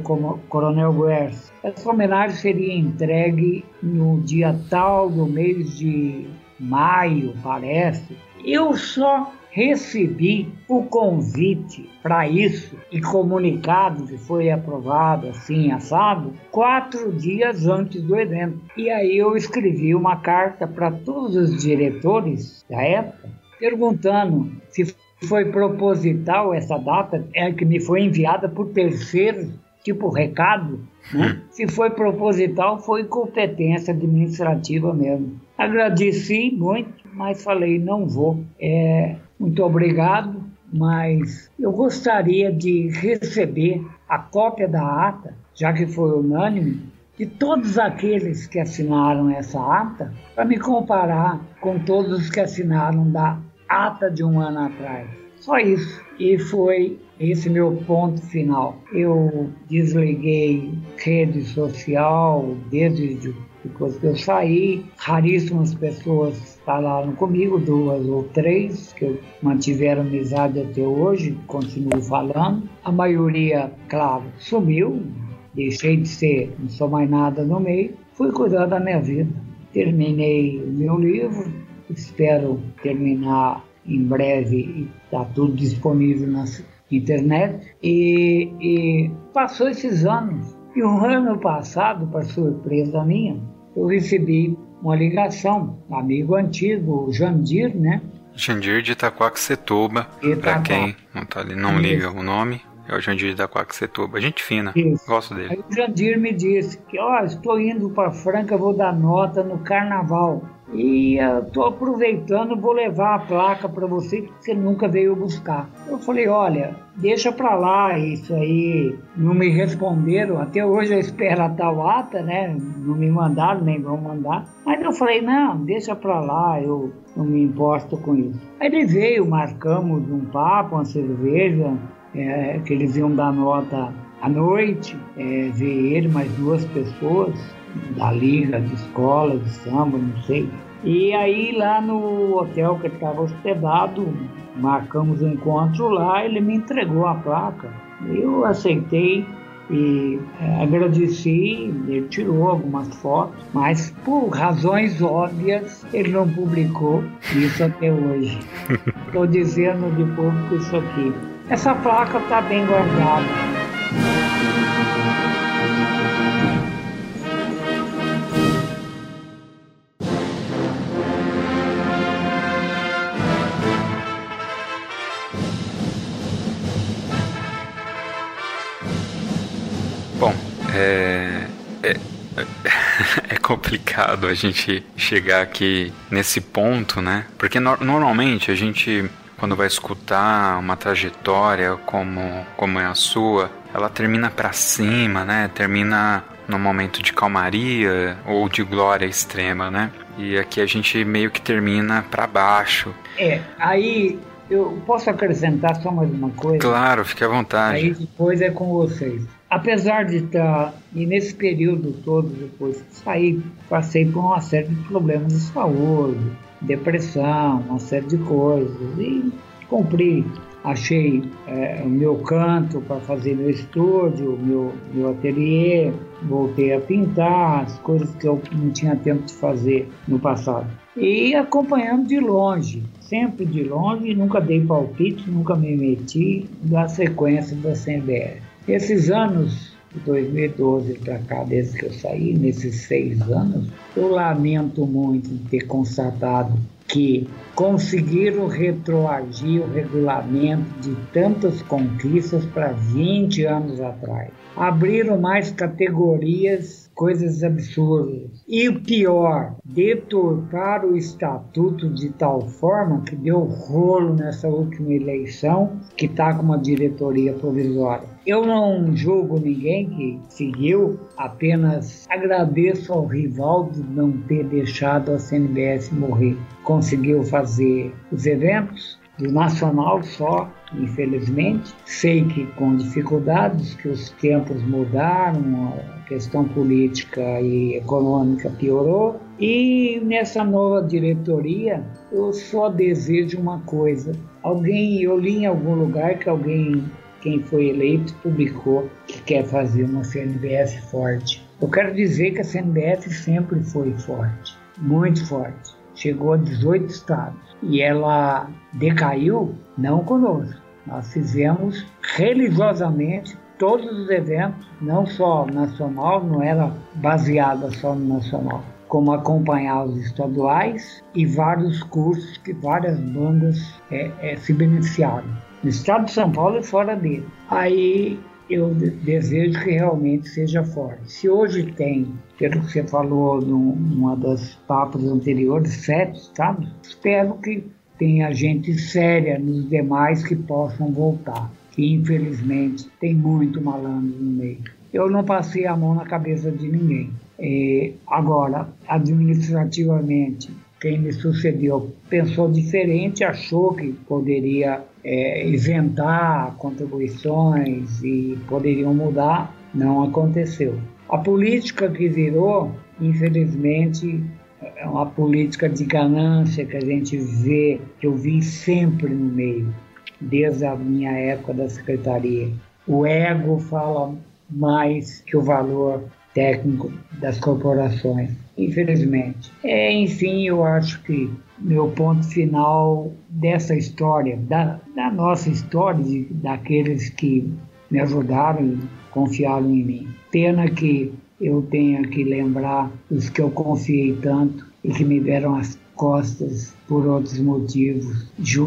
Coronel Guers. Essa homenagem seria entregue no dia tal do mês de maio, parece. Eu só recebi o convite para isso e comunicado que foi aprovado assim, assado, quatro dias antes do evento. E aí eu escrevi uma carta para todos os diretores da época, perguntando se foi proposital essa data, é que me foi enviada por terceiros, tipo recado, né? Hum. Se foi proposital, foi competência administrativa mesmo. Agradeci muito, mas falei, não vou. É, muito obrigado, mas eu gostaria de receber a cópia da ata, já que foi unânime, de todos aqueles que assinaram essa ata, para me comparar com todos os que assinaram da ata de um ano atrás. Só isso. E foi esse meu ponto final. Eu desliguei rede social desde depois que eu saí, raríssimas pessoas falaram comigo, duas ou três, que mantiveram amizade até hoje, continuo falando. A maioria, claro, sumiu, deixei de ser, não sou mais nada no meio, fui cuidar da minha vida. Terminei o meu livro, espero terminar em breve e está tudo disponível na internet. E, e passou esses anos. E o ano passado, para surpresa minha, eu recebi uma ligação, amigo antigo, o Jandir, né? Jandir de Itaquaquecetuba, para quem não, tá não liga o nome, é o Jandir de Itaquaquecetuba, gente fina, Isso. gosto dele. Aí o Jandir me disse que, ó, oh, estou indo para Franca, vou dar nota no carnaval. E estou aproveitando, vou levar a placa para você que você nunca veio buscar. Eu falei, olha, deixa para lá isso aí. Não me responderam, até hoje eu espero a tal ata, né? Não me mandaram, nem vão mandar. Mas eu falei, não, deixa para lá, eu não me importo com isso. Aí ele veio, marcamos um papo, uma cerveja, é, que eles iam dar nota à noite, é, ver ele, mais duas pessoas da liga de escola, de samba, não sei. E aí lá no hotel que ele estava hospedado, marcamos um encontro lá, ele me entregou a placa. Eu aceitei e é, agradeci, ele tirou algumas fotos, mas por razões óbvias ele não publicou isso até hoje. Estou dizendo de público isso aqui. Essa placa está bem guardada. A gente chegar aqui nesse ponto, né? Porque no, normalmente a gente, quando vai escutar uma trajetória como, como é a sua, ela termina para cima, né? Termina num momento de calmaria ou de glória extrema, né? E aqui a gente meio que termina para baixo. É, aí eu posso acrescentar só mais uma coisa? Claro, fique à vontade. Aí depois é com vocês apesar de estar, e nesse período todo, depois que saí, passei por uma série de problemas de saúde, depressão, uma série de coisas, e cumpri. Achei é, o meu canto para fazer meu estúdio, meu, meu ateliê, voltei a pintar, as coisas que eu não tinha tempo de fazer no passado. E acompanhando de longe, sempre de longe, nunca dei palpite, nunca me meti na sequência da CBR. Esses anos, de 2012 para cá, desde que eu saí, nesses seis anos, eu lamento muito ter constatado que conseguiram retroagir o regulamento de tantas conquistas para 20 anos atrás. Abriram mais categorias coisas absurdas. E o pior, deturpar o estatuto de tal forma que deu rolo nessa última eleição, que está com uma diretoria provisória. Eu não julgo ninguém que seguiu, apenas agradeço ao rival de não ter deixado a CNBS morrer. Conseguiu fazer os eventos, do nacional só, infelizmente. Sei que com dificuldades, que os tempos mudaram, a questão política e econômica piorou. E nessa nova diretoria, eu só desejo uma coisa. Alguém, eu li em algum lugar que alguém, quem foi eleito, publicou que quer fazer uma CNBS forte. Eu quero dizer que a CNBS sempre foi forte, muito forte. Chegou a 18 estados e ela decaiu não conosco. Nós fizemos religiosamente todos os eventos, não só nacional, não era baseada só no nacional, como acompanhar os estaduais e vários cursos que várias bandas é, é, se beneficiaram. No estado de São Paulo e fora dele. Aí eu desejo que realmente seja forte. Se hoje tem, pelo que você falou numa das papas anteriores, sete estados, espero que tenha gente séria nos demais que possam voltar. Que infelizmente tem muito malandro no meio. Eu não passei a mão na cabeça de ninguém. É, agora, administrativamente, quem me sucedeu pensou diferente, achou que poderia é, isentar contribuições e poderiam mudar, não aconteceu. A política que virou, infelizmente, é uma política de ganância que a gente vê, que eu vi sempre no meio, desde a minha época da secretaria. O ego fala mais que o valor técnico das corporações, infelizmente. É, enfim, eu acho que meu ponto final dessa história, da, da nossa história, de, daqueles que me ajudaram e confiaram em mim. Pena que eu tenha que lembrar os que eu confiei tanto e que me deram as costas por outros motivos,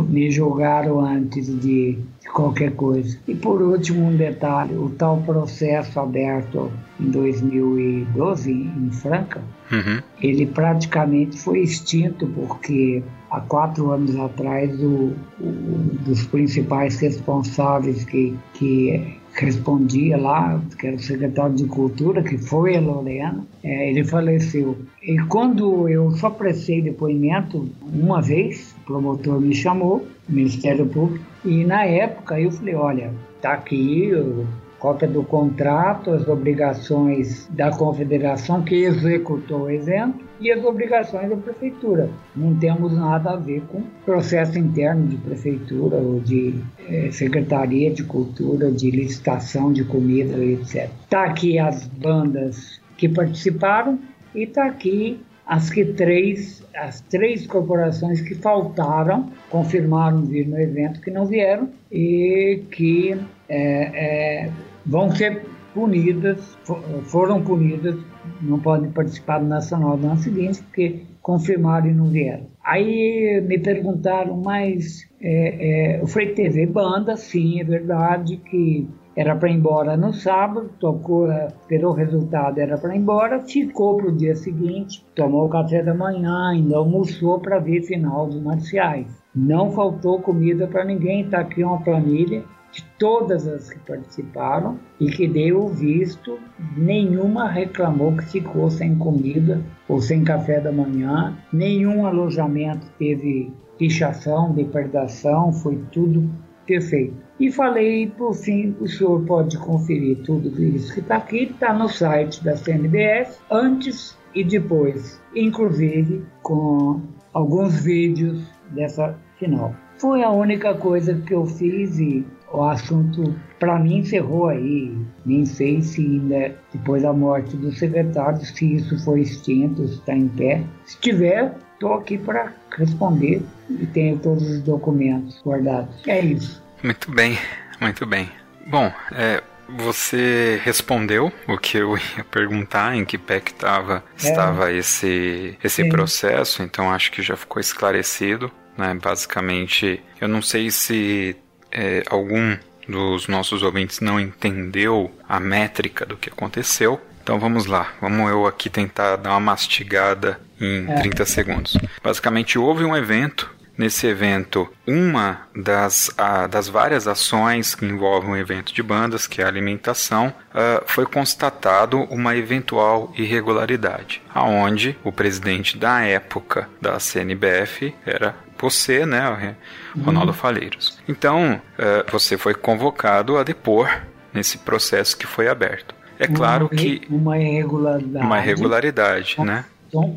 me julgaram antes de qualquer coisa. E por último, um detalhe: o tal processo aberto em 2012 em Franca, uhum. ele praticamente foi extinto porque há quatro anos atrás o, o dos principais responsáveis que, que respondia lá, que era o secretário de Cultura, que foi a Lorena, é, ele faleceu. E quando eu só prestei depoimento uma vez, o promotor me chamou, Ministério Público, e na época eu falei, olha, tá aqui, eu cópia do contrato, as obrigações da confederação que executou o evento e as obrigações da prefeitura. Não temos nada a ver com processo interno de prefeitura ou de eh, secretaria de cultura, de licitação de comida, etc. Está aqui as bandas que participaram e está aqui as que três, as três corporações que faltaram confirmaram vir no evento que não vieram e que é, é, vão ser punidas, foram punidas, não podem participar do Nacional do ano seguinte, porque confirmaram e não vieram. Aí me perguntaram, mas é, é, o Frei TV Banda, sim, é verdade que era para ir embora no sábado, tocou, esperou o resultado, era para ir embora, ficou para o dia seguinte, tomou o café da manhã, ainda almoçou para ver final dos marciais. Não faltou comida para ninguém, está aqui uma planilha de todas as que participaram e que deu visto, nenhuma reclamou que ficou sem comida ou sem café da manhã, nenhum alojamento teve pichação, depredação, foi tudo perfeito. E falei, por fim, o senhor pode conferir tudo isso que está aqui, está no site da CNBS, antes e depois, inclusive com alguns vídeos dessa final. Foi a única coisa que eu fiz e o assunto para mim encerrou aí. Nem sei se ainda depois da morte do secretário, se isso foi extinto, se está em pé. Se tiver, estou aqui para responder e tenho todos os documentos guardados. É isso. Muito bem, muito bem. Bom, é, você respondeu o que eu ia perguntar, em que pé que tava, é. estava esse, esse processo, então acho que já ficou esclarecido. Né? Basicamente, eu não sei se é, algum dos nossos ouvintes não entendeu a métrica do que aconteceu. Então vamos lá, vamos eu aqui tentar dar uma mastigada em é. 30 segundos. Basicamente, houve um evento Nesse evento, uma das, a, das várias ações que envolvem um evento de bandas, que é a alimentação, uh, foi constatado uma eventual irregularidade, aonde o presidente da época da CNBF era você, né, Ronaldo uhum. Faleiros. Então, uh, você foi convocado a depor nesse processo que foi aberto. É claro uma, que uma irregularidade, uma irregularidade, né?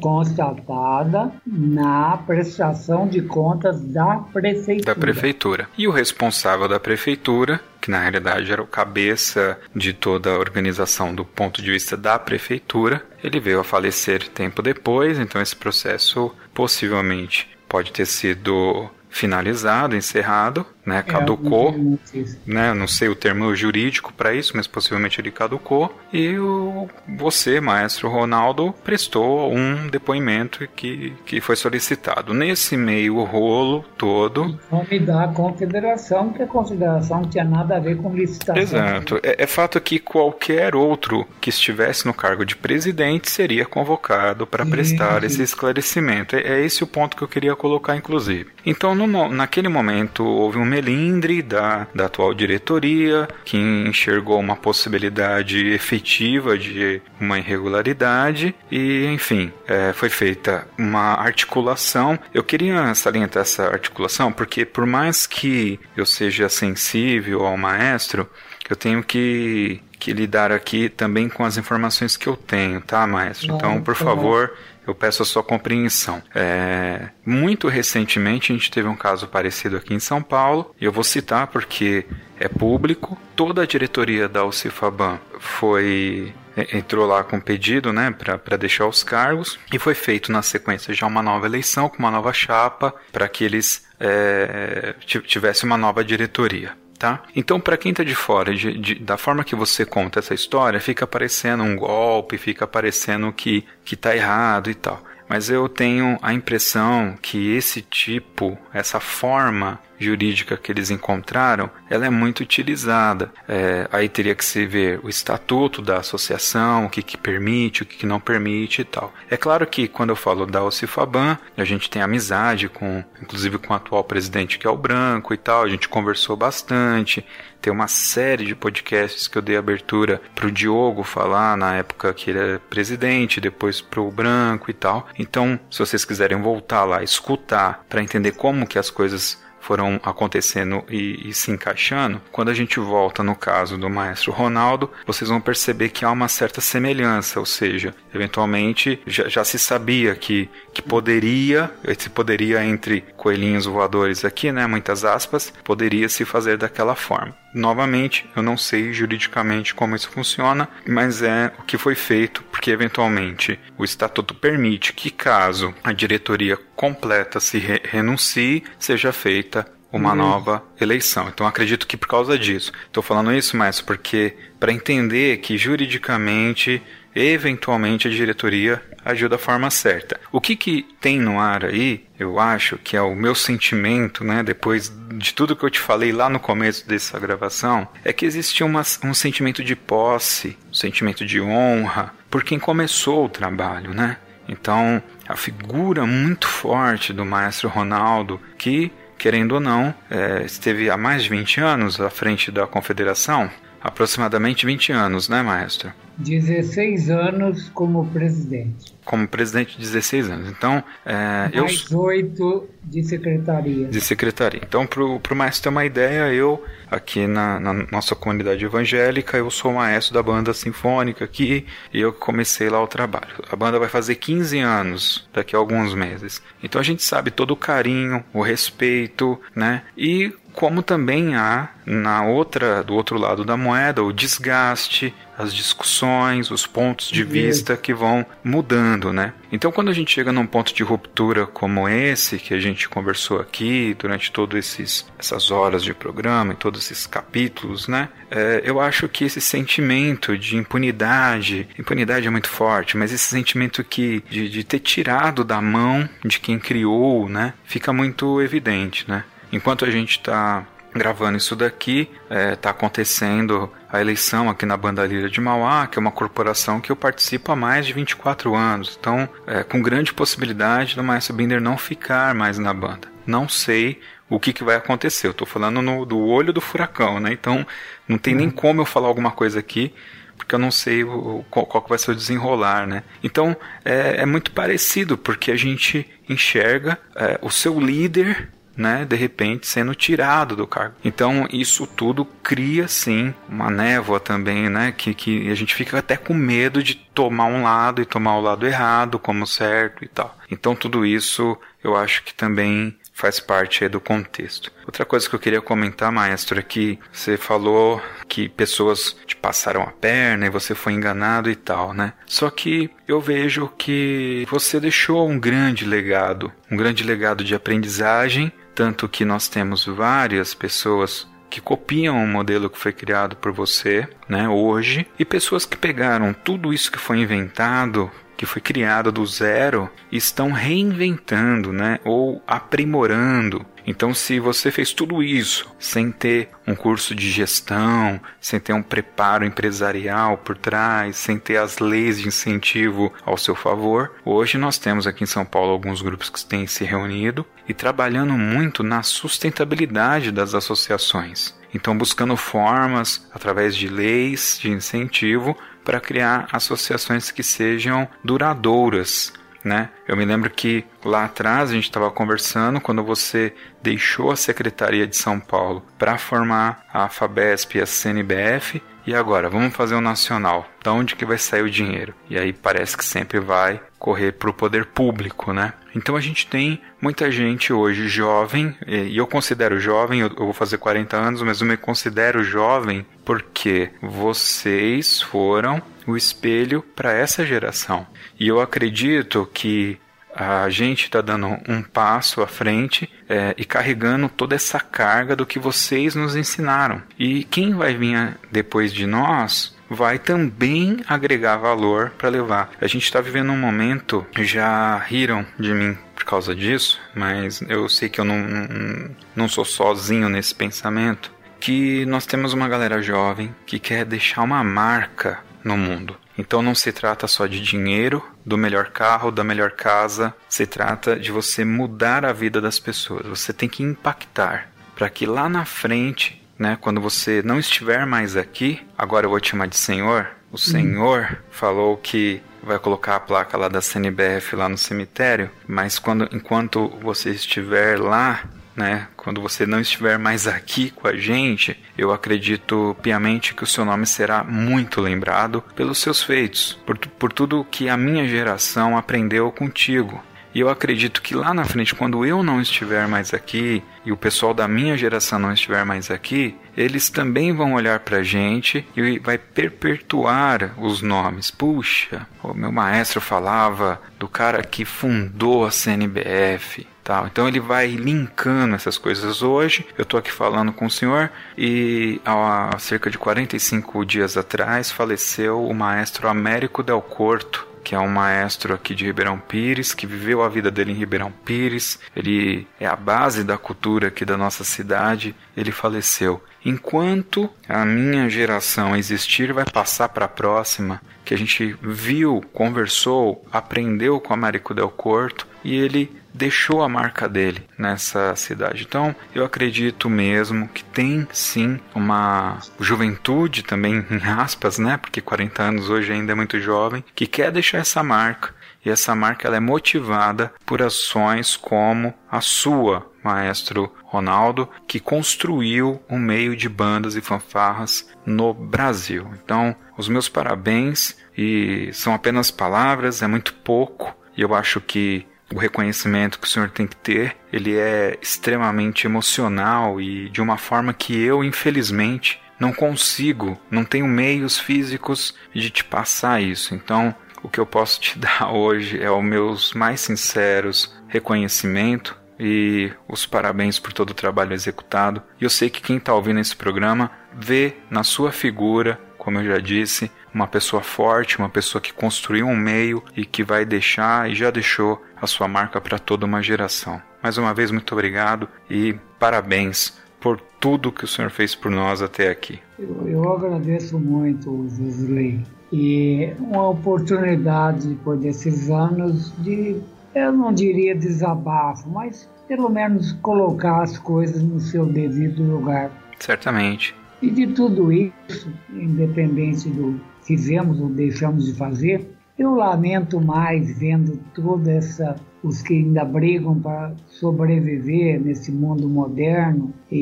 constatada na prestação de contas da prefeitura. Da prefeitura. E o responsável da prefeitura, que na realidade era o cabeça de toda a organização do ponto de vista da prefeitura, ele veio a falecer tempo depois, então esse processo possivelmente pode ter sido finalizado, encerrado, né, é, caducou, é, né, não sei o termo jurídico para isso, mas possivelmente ele caducou, e o, você, maestro Ronaldo, prestou um depoimento que, que foi solicitado. Nesse meio rolo todo... Em nome da confederação, que a confederação não tinha nada a ver com licitação. Exato. É, é fato que qualquer outro que estivesse no cargo de presidente seria convocado para prestar esse esclarecimento. É, é esse o ponto que eu queria colocar, inclusive. Então, no, naquele momento, houve um melindre da, da atual diretoria, que enxergou uma possibilidade efetiva de uma irregularidade e, enfim, é, foi feita uma articulação. Eu queria salientar essa articulação porque, por mais que eu seja sensível ao maestro, eu tenho que, que lidar aqui também com as informações que eu tenho, tá, maestro? Então, por favor, eu peço a sua compreensão. É, muito recentemente a gente teve um caso parecido aqui em São Paulo, e eu vou citar porque é público. Toda a diretoria da Alcifaban foi é, entrou lá com pedido né, para deixar os cargos e foi feito na sequência já uma nova eleição com uma nova chapa para que eles é, tivessem uma nova diretoria. Tá? Então, para quem está de fora, de, de, da forma que você conta essa história, fica parecendo um golpe, fica parecendo que, que tá errado e tal. Mas eu tenho a impressão que esse tipo, essa forma jurídica que eles encontraram, ela é muito utilizada. É, aí teria que se ver o estatuto da associação, o que, que permite, o que, que não permite e tal. É claro que quando eu falo da Ocifaban, a gente tem amizade com, inclusive com o atual presidente que é o Branco e tal, a gente conversou bastante, tem uma série de podcasts que eu dei abertura pro Diogo falar na época que ele era presidente, depois pro Branco e tal. Então, se vocês quiserem voltar lá, escutar para entender como que as coisas foram acontecendo e, e, se encaixando, quando a gente volta no caso do maestro Ronaldo, vocês vão perceber que há uma certa semelhança, ou seja, eventualmente já, já se sabia que, que poderia, esse poderia entre coelhinhos voadores aqui, né, muitas aspas, poderia se fazer daquela forma. Novamente, eu não sei juridicamente como isso funciona, mas é o que foi feito, porque eventualmente o estatuto permite que caso a diretoria completa se re renuncie, seja feita uma uhum. nova eleição. Então acredito que por causa disso. Estou falando isso, mas porque para entender que juridicamente, eventualmente a diretoria agiu da forma certa. O que que tem no ar aí, eu acho que é o meu sentimento, né, depois de tudo que eu te falei lá no começo dessa gravação, é que existe uma, um sentimento de posse, um sentimento de honra por quem começou o trabalho, né? Então, a figura muito forte do maestro Ronaldo, que, querendo ou não, é, esteve há mais de 20 anos à frente da confederação, aproximadamente 20 anos, né, maestro? 16 anos como presidente. Como presidente, 16 anos. Então, é, Mais eu... oito de secretaria. De secretaria. Então, para o maestro ter uma ideia, eu, aqui na, na, nossa comunidade evangélica, eu sou maestro da banda sinfônica aqui e eu comecei lá o trabalho. A banda vai fazer 15 anos daqui a alguns meses. Então, a gente sabe todo o carinho, o respeito, né? E como também há na outra do outro lado da moeda o desgaste, as discussões, os pontos de vista que vão mudando, né? Então, quando a gente chega num ponto de ruptura como esse que a gente conversou aqui durante todas esses essas horas de programa e todos esses capítulos, né? É, eu acho que esse sentimento de impunidade, impunidade é muito forte, mas esse sentimento que de, de ter tirado da mão de quem criou, né? Fica muito evidente, né? Enquanto a gente está gravando isso daqui, está é, tá acontecendo a eleição aqui na Bandalheira de Mauá, que é uma corporação que eu participo há mais de 24 anos. Então, é, com grande possibilidade do Maestro Binder não ficar mais na banda. Não sei o que, que vai acontecer. Eu estou falando no, do olho do furacão, né? Então, não tem nem como eu falar alguma coisa aqui porque eu não sei o, qual, qual vai ser o desenrolar, né? Então é, é, muito parecido, porque a gente enxerga é, o seu líder né, de repente sendo tirado do cargo. Então isso tudo cria sim uma névoa também, né, que, que a gente fica até com medo de tomar um lado e tomar o lado errado como certo e tal. Então tudo isso eu acho que também faz parte do contexto. Outra coisa que eu queria comentar, maestro, é que você falou que pessoas te passaram a perna e você foi enganado e tal, né? Só que eu vejo que você deixou um grande legado, um grande legado de aprendizagem, tanto que nós temos várias pessoas que copiam o modelo que foi criado por você, né, hoje, e pessoas que pegaram tudo isso que foi inventado que foi criado do zero, estão reinventando, né, ou aprimorando. Então, se você fez tudo isso sem ter um curso de gestão, sem ter um preparo empresarial por trás, sem ter as leis de incentivo ao seu favor, hoje nós temos aqui em São Paulo alguns grupos que têm se reunido e trabalhando muito na sustentabilidade das associações. Então, buscando formas, através de leis de incentivo, para criar associações que sejam duradouras. Né? Eu me lembro que lá atrás a gente estava conversando quando você deixou a Secretaria de São Paulo para formar a FABESP e a CNBF e agora, vamos fazer o um nacional. Da onde que vai sair o dinheiro? E aí parece que sempre vai correr para o poder público, né? Então a gente tem muita gente hoje jovem, e eu considero jovem, eu vou fazer 40 anos, mas eu me considero jovem porque vocês foram o espelho para essa geração. E eu acredito que a gente está dando um passo à frente é, e carregando toda essa carga do que vocês nos ensinaram. E quem vai vir depois de nós vai também agregar valor para levar. A gente está vivendo um momento, já riram de mim por causa disso, mas eu sei que eu não, não, não sou sozinho nesse pensamento. Que nós temos uma galera jovem que quer deixar uma marca no mundo. Então não se trata só de dinheiro, do melhor carro, da melhor casa, se trata de você mudar a vida das pessoas. Você tem que impactar para que lá na frente, né, quando você não estiver mais aqui, agora eu vou te chamar de Senhor. O hum. Senhor falou que vai colocar a placa lá da CNBF lá no cemitério, mas quando enquanto você estiver lá né? Quando você não estiver mais aqui com a gente, eu acredito piamente que o seu nome será muito lembrado pelos seus feitos, por, por tudo que a minha geração aprendeu contigo. E eu acredito que lá na frente, quando eu não estiver mais aqui e o pessoal da minha geração não estiver mais aqui, eles também vão olhar para a gente e vai perpetuar os nomes. Puxa, o meu maestro falava do cara que fundou a CNBF. Então ele vai linkando essas coisas hoje. Eu estou aqui falando com o senhor e há cerca de 45 dias atrás faleceu o maestro Américo Del Corto, que é um maestro aqui de Ribeirão Pires, que viveu a vida dele em Ribeirão Pires. Ele é a base da cultura aqui da nossa cidade. Ele faleceu. Enquanto a minha geração existir, vai passar para a próxima, que a gente viu, conversou, aprendeu com Américo Del Corto e ele deixou a marca dele nessa cidade. Então, eu acredito mesmo que tem sim uma juventude também, em aspas, né? Porque 40 anos hoje ainda é muito jovem, que quer deixar essa marca. E essa marca ela é motivada por ações como a sua, maestro Ronaldo, que construiu um meio de bandas e fanfarras no Brasil. Então, os meus parabéns e são apenas palavras, é muito pouco. E eu acho que o reconhecimento que o senhor tem que ter, ele é extremamente emocional e de uma forma que eu, infelizmente, não consigo, não tenho meios físicos de te passar isso. Então, o que eu posso te dar hoje é o meus mais sinceros reconhecimento e os parabéns por todo o trabalho executado. E eu sei que quem está ouvindo esse programa vê na sua figura, como eu já disse, uma pessoa forte, uma pessoa que construiu um meio e que vai deixar e já deixou a sua marca para toda uma geração. Mais uma vez, muito obrigado e parabéns por tudo que o senhor fez por nós até aqui. Eu, eu agradeço muito, Josley, e uma oportunidade por esses anos de, eu não diria desabafo, mas pelo menos colocar as coisas no seu devido lugar. Certamente. E de tudo isso, independente do fizemos ou deixamos de fazer, eu lamento mais vendo toda essa os que ainda brigam para sobreviver nesse mundo moderno e,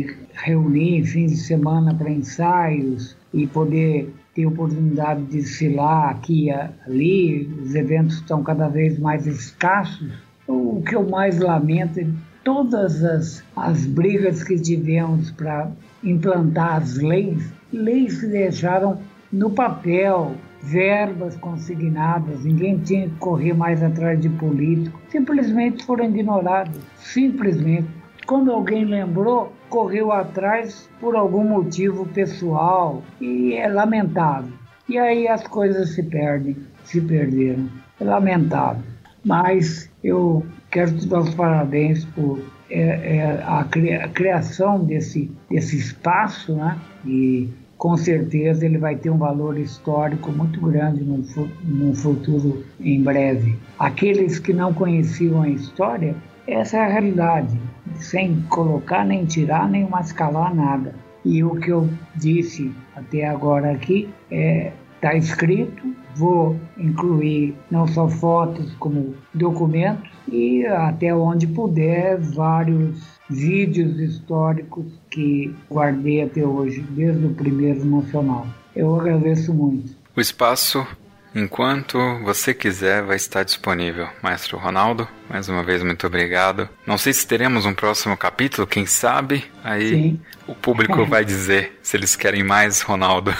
e reunir fins de semana para ensaios e poder ter oportunidade de desfilar aqui e ali. Os eventos estão cada vez mais escassos. O que eu mais lamento é todas as, as brigas que tivemos para implantar as leis, leis que deixaram no papel verbas consignadas, ninguém tinha que correr mais atrás de político, simplesmente foram ignoradas, simplesmente. Quando alguém lembrou, correu atrás por algum motivo pessoal e é lamentável. E aí as coisas se perdem, se perderam. É lamentável. Mas eu quero te dar os parabéns por é, é, a, criação desse, desse espaço, né? E com certeza ele vai ter um valor histórico muito grande no, no futuro em breve. Aqueles que não conheciam a história, essa é a realidade, sem colocar nem tirar nem mascalar nada. E o que eu disse até agora aqui é está escrito, vou incluir não só fotos como documentos e até onde puder vários vídeos históricos que guardei até hoje, desde o primeiro nacional. Eu agradeço muito. O espaço, enquanto você quiser, vai estar disponível. Maestro Ronaldo, mais uma vez, muito obrigado. Não sei se teremos um próximo capítulo, quem sabe? Aí Sim. o público vai dizer se eles querem mais Ronaldo.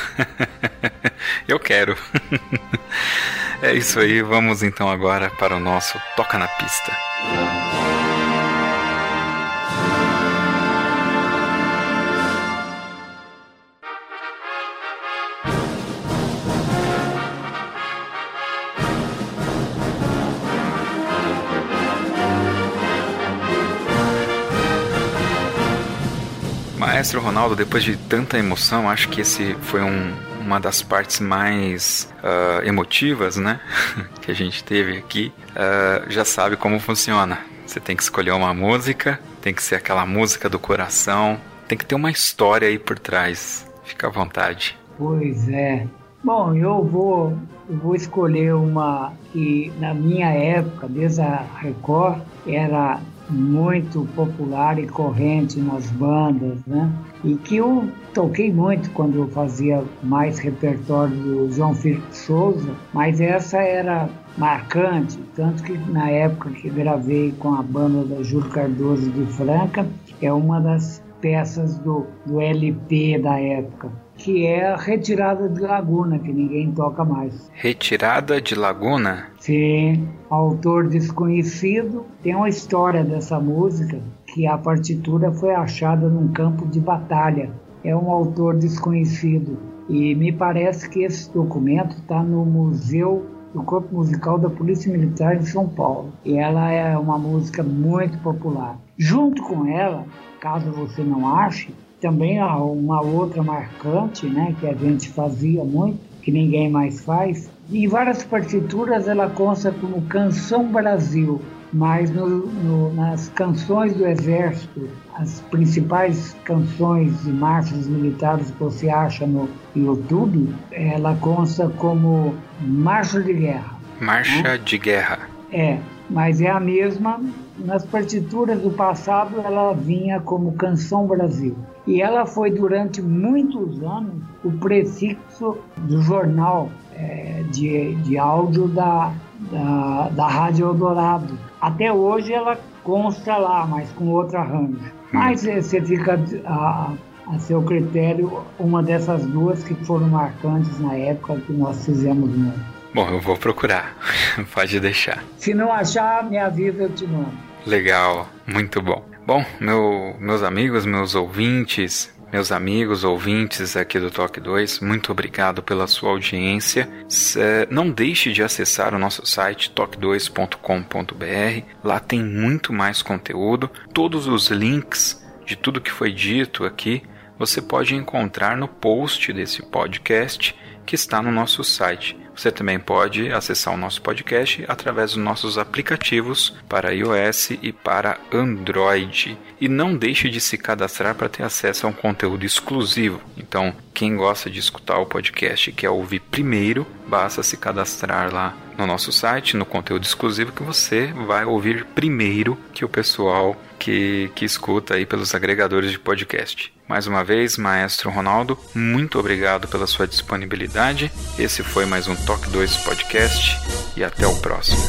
Eu quero. é isso aí, vamos então agora para o nosso Toca na Pista. Maestro Ronaldo, depois de tanta emoção, acho que esse foi um, uma das partes mais uh, emotivas, né? que a gente teve aqui. Uh, já sabe como funciona. Você tem que escolher uma música, tem que ser aquela música do coração, tem que ter uma história aí por trás. Fica à vontade. Pois é. Bom, eu vou, eu vou escolher uma que na minha época, desde a Record, era muito popular e corrente nas bandas, né? E que eu toquei muito quando eu fazia mais repertório do João Felipe Souza, mas essa era marcante, tanto que na época que gravei com a banda da Júlio Cardoso de Franca, é uma das peças do, do LP da época que é a Retirada de Laguna, que ninguém toca mais. Retirada de Laguna? Sim, autor desconhecido. Tem uma história dessa música que a partitura foi achada num campo de batalha. É um autor desconhecido. E me parece que esse documento está no Museu do Corpo Musical da Polícia Militar de São Paulo. E ela é uma música muito popular. Junto com ela, caso você não ache, também há uma outra marcante, né, que a gente fazia muito, que ninguém mais faz. Em várias partituras ela consta como Canção Brasil, mas no, no, nas canções do Exército, as principais canções de marchas militares que você acha no YouTube, ela consta como Marcha de Guerra. Marcha né? de Guerra. É, mas é a mesma. Nas partituras do passado ela vinha como Canção Brasil e ela foi durante muitos anos o prefixo do jornal é, de, de áudio da, da, da Rádio Eldorado. Até hoje ela consta lá, mas com outro arranjo. Mas é, você fica a, a seu critério uma dessas duas que foram marcantes na época que nós fizemos muito. Bom, eu vou procurar. Pode deixar. Se não achar, me avisa, eu te mando. Legal, muito bom. Bom, meu, meus amigos, meus ouvintes, meus amigos ouvintes aqui do Toque 2, muito obrigado pela sua audiência. Não deixe de acessar o nosso site toque2.com.br. Lá tem muito mais conteúdo. Todos os links de tudo que foi dito aqui você pode encontrar no post desse podcast que está no nosso site. Você também pode acessar o nosso podcast através dos nossos aplicativos para iOS e para Android. E não deixe de se cadastrar para ter acesso a um conteúdo exclusivo. Então, quem gosta de escutar o podcast e quer ouvir primeiro, basta se cadastrar lá no nosso site, no conteúdo exclusivo que você vai ouvir primeiro que o pessoal que, que escuta aí pelos agregadores de podcast. Mais uma vez, Maestro Ronaldo, muito obrigado pela sua disponibilidade. Esse foi mais um Toque 2 Podcast e até o próximo.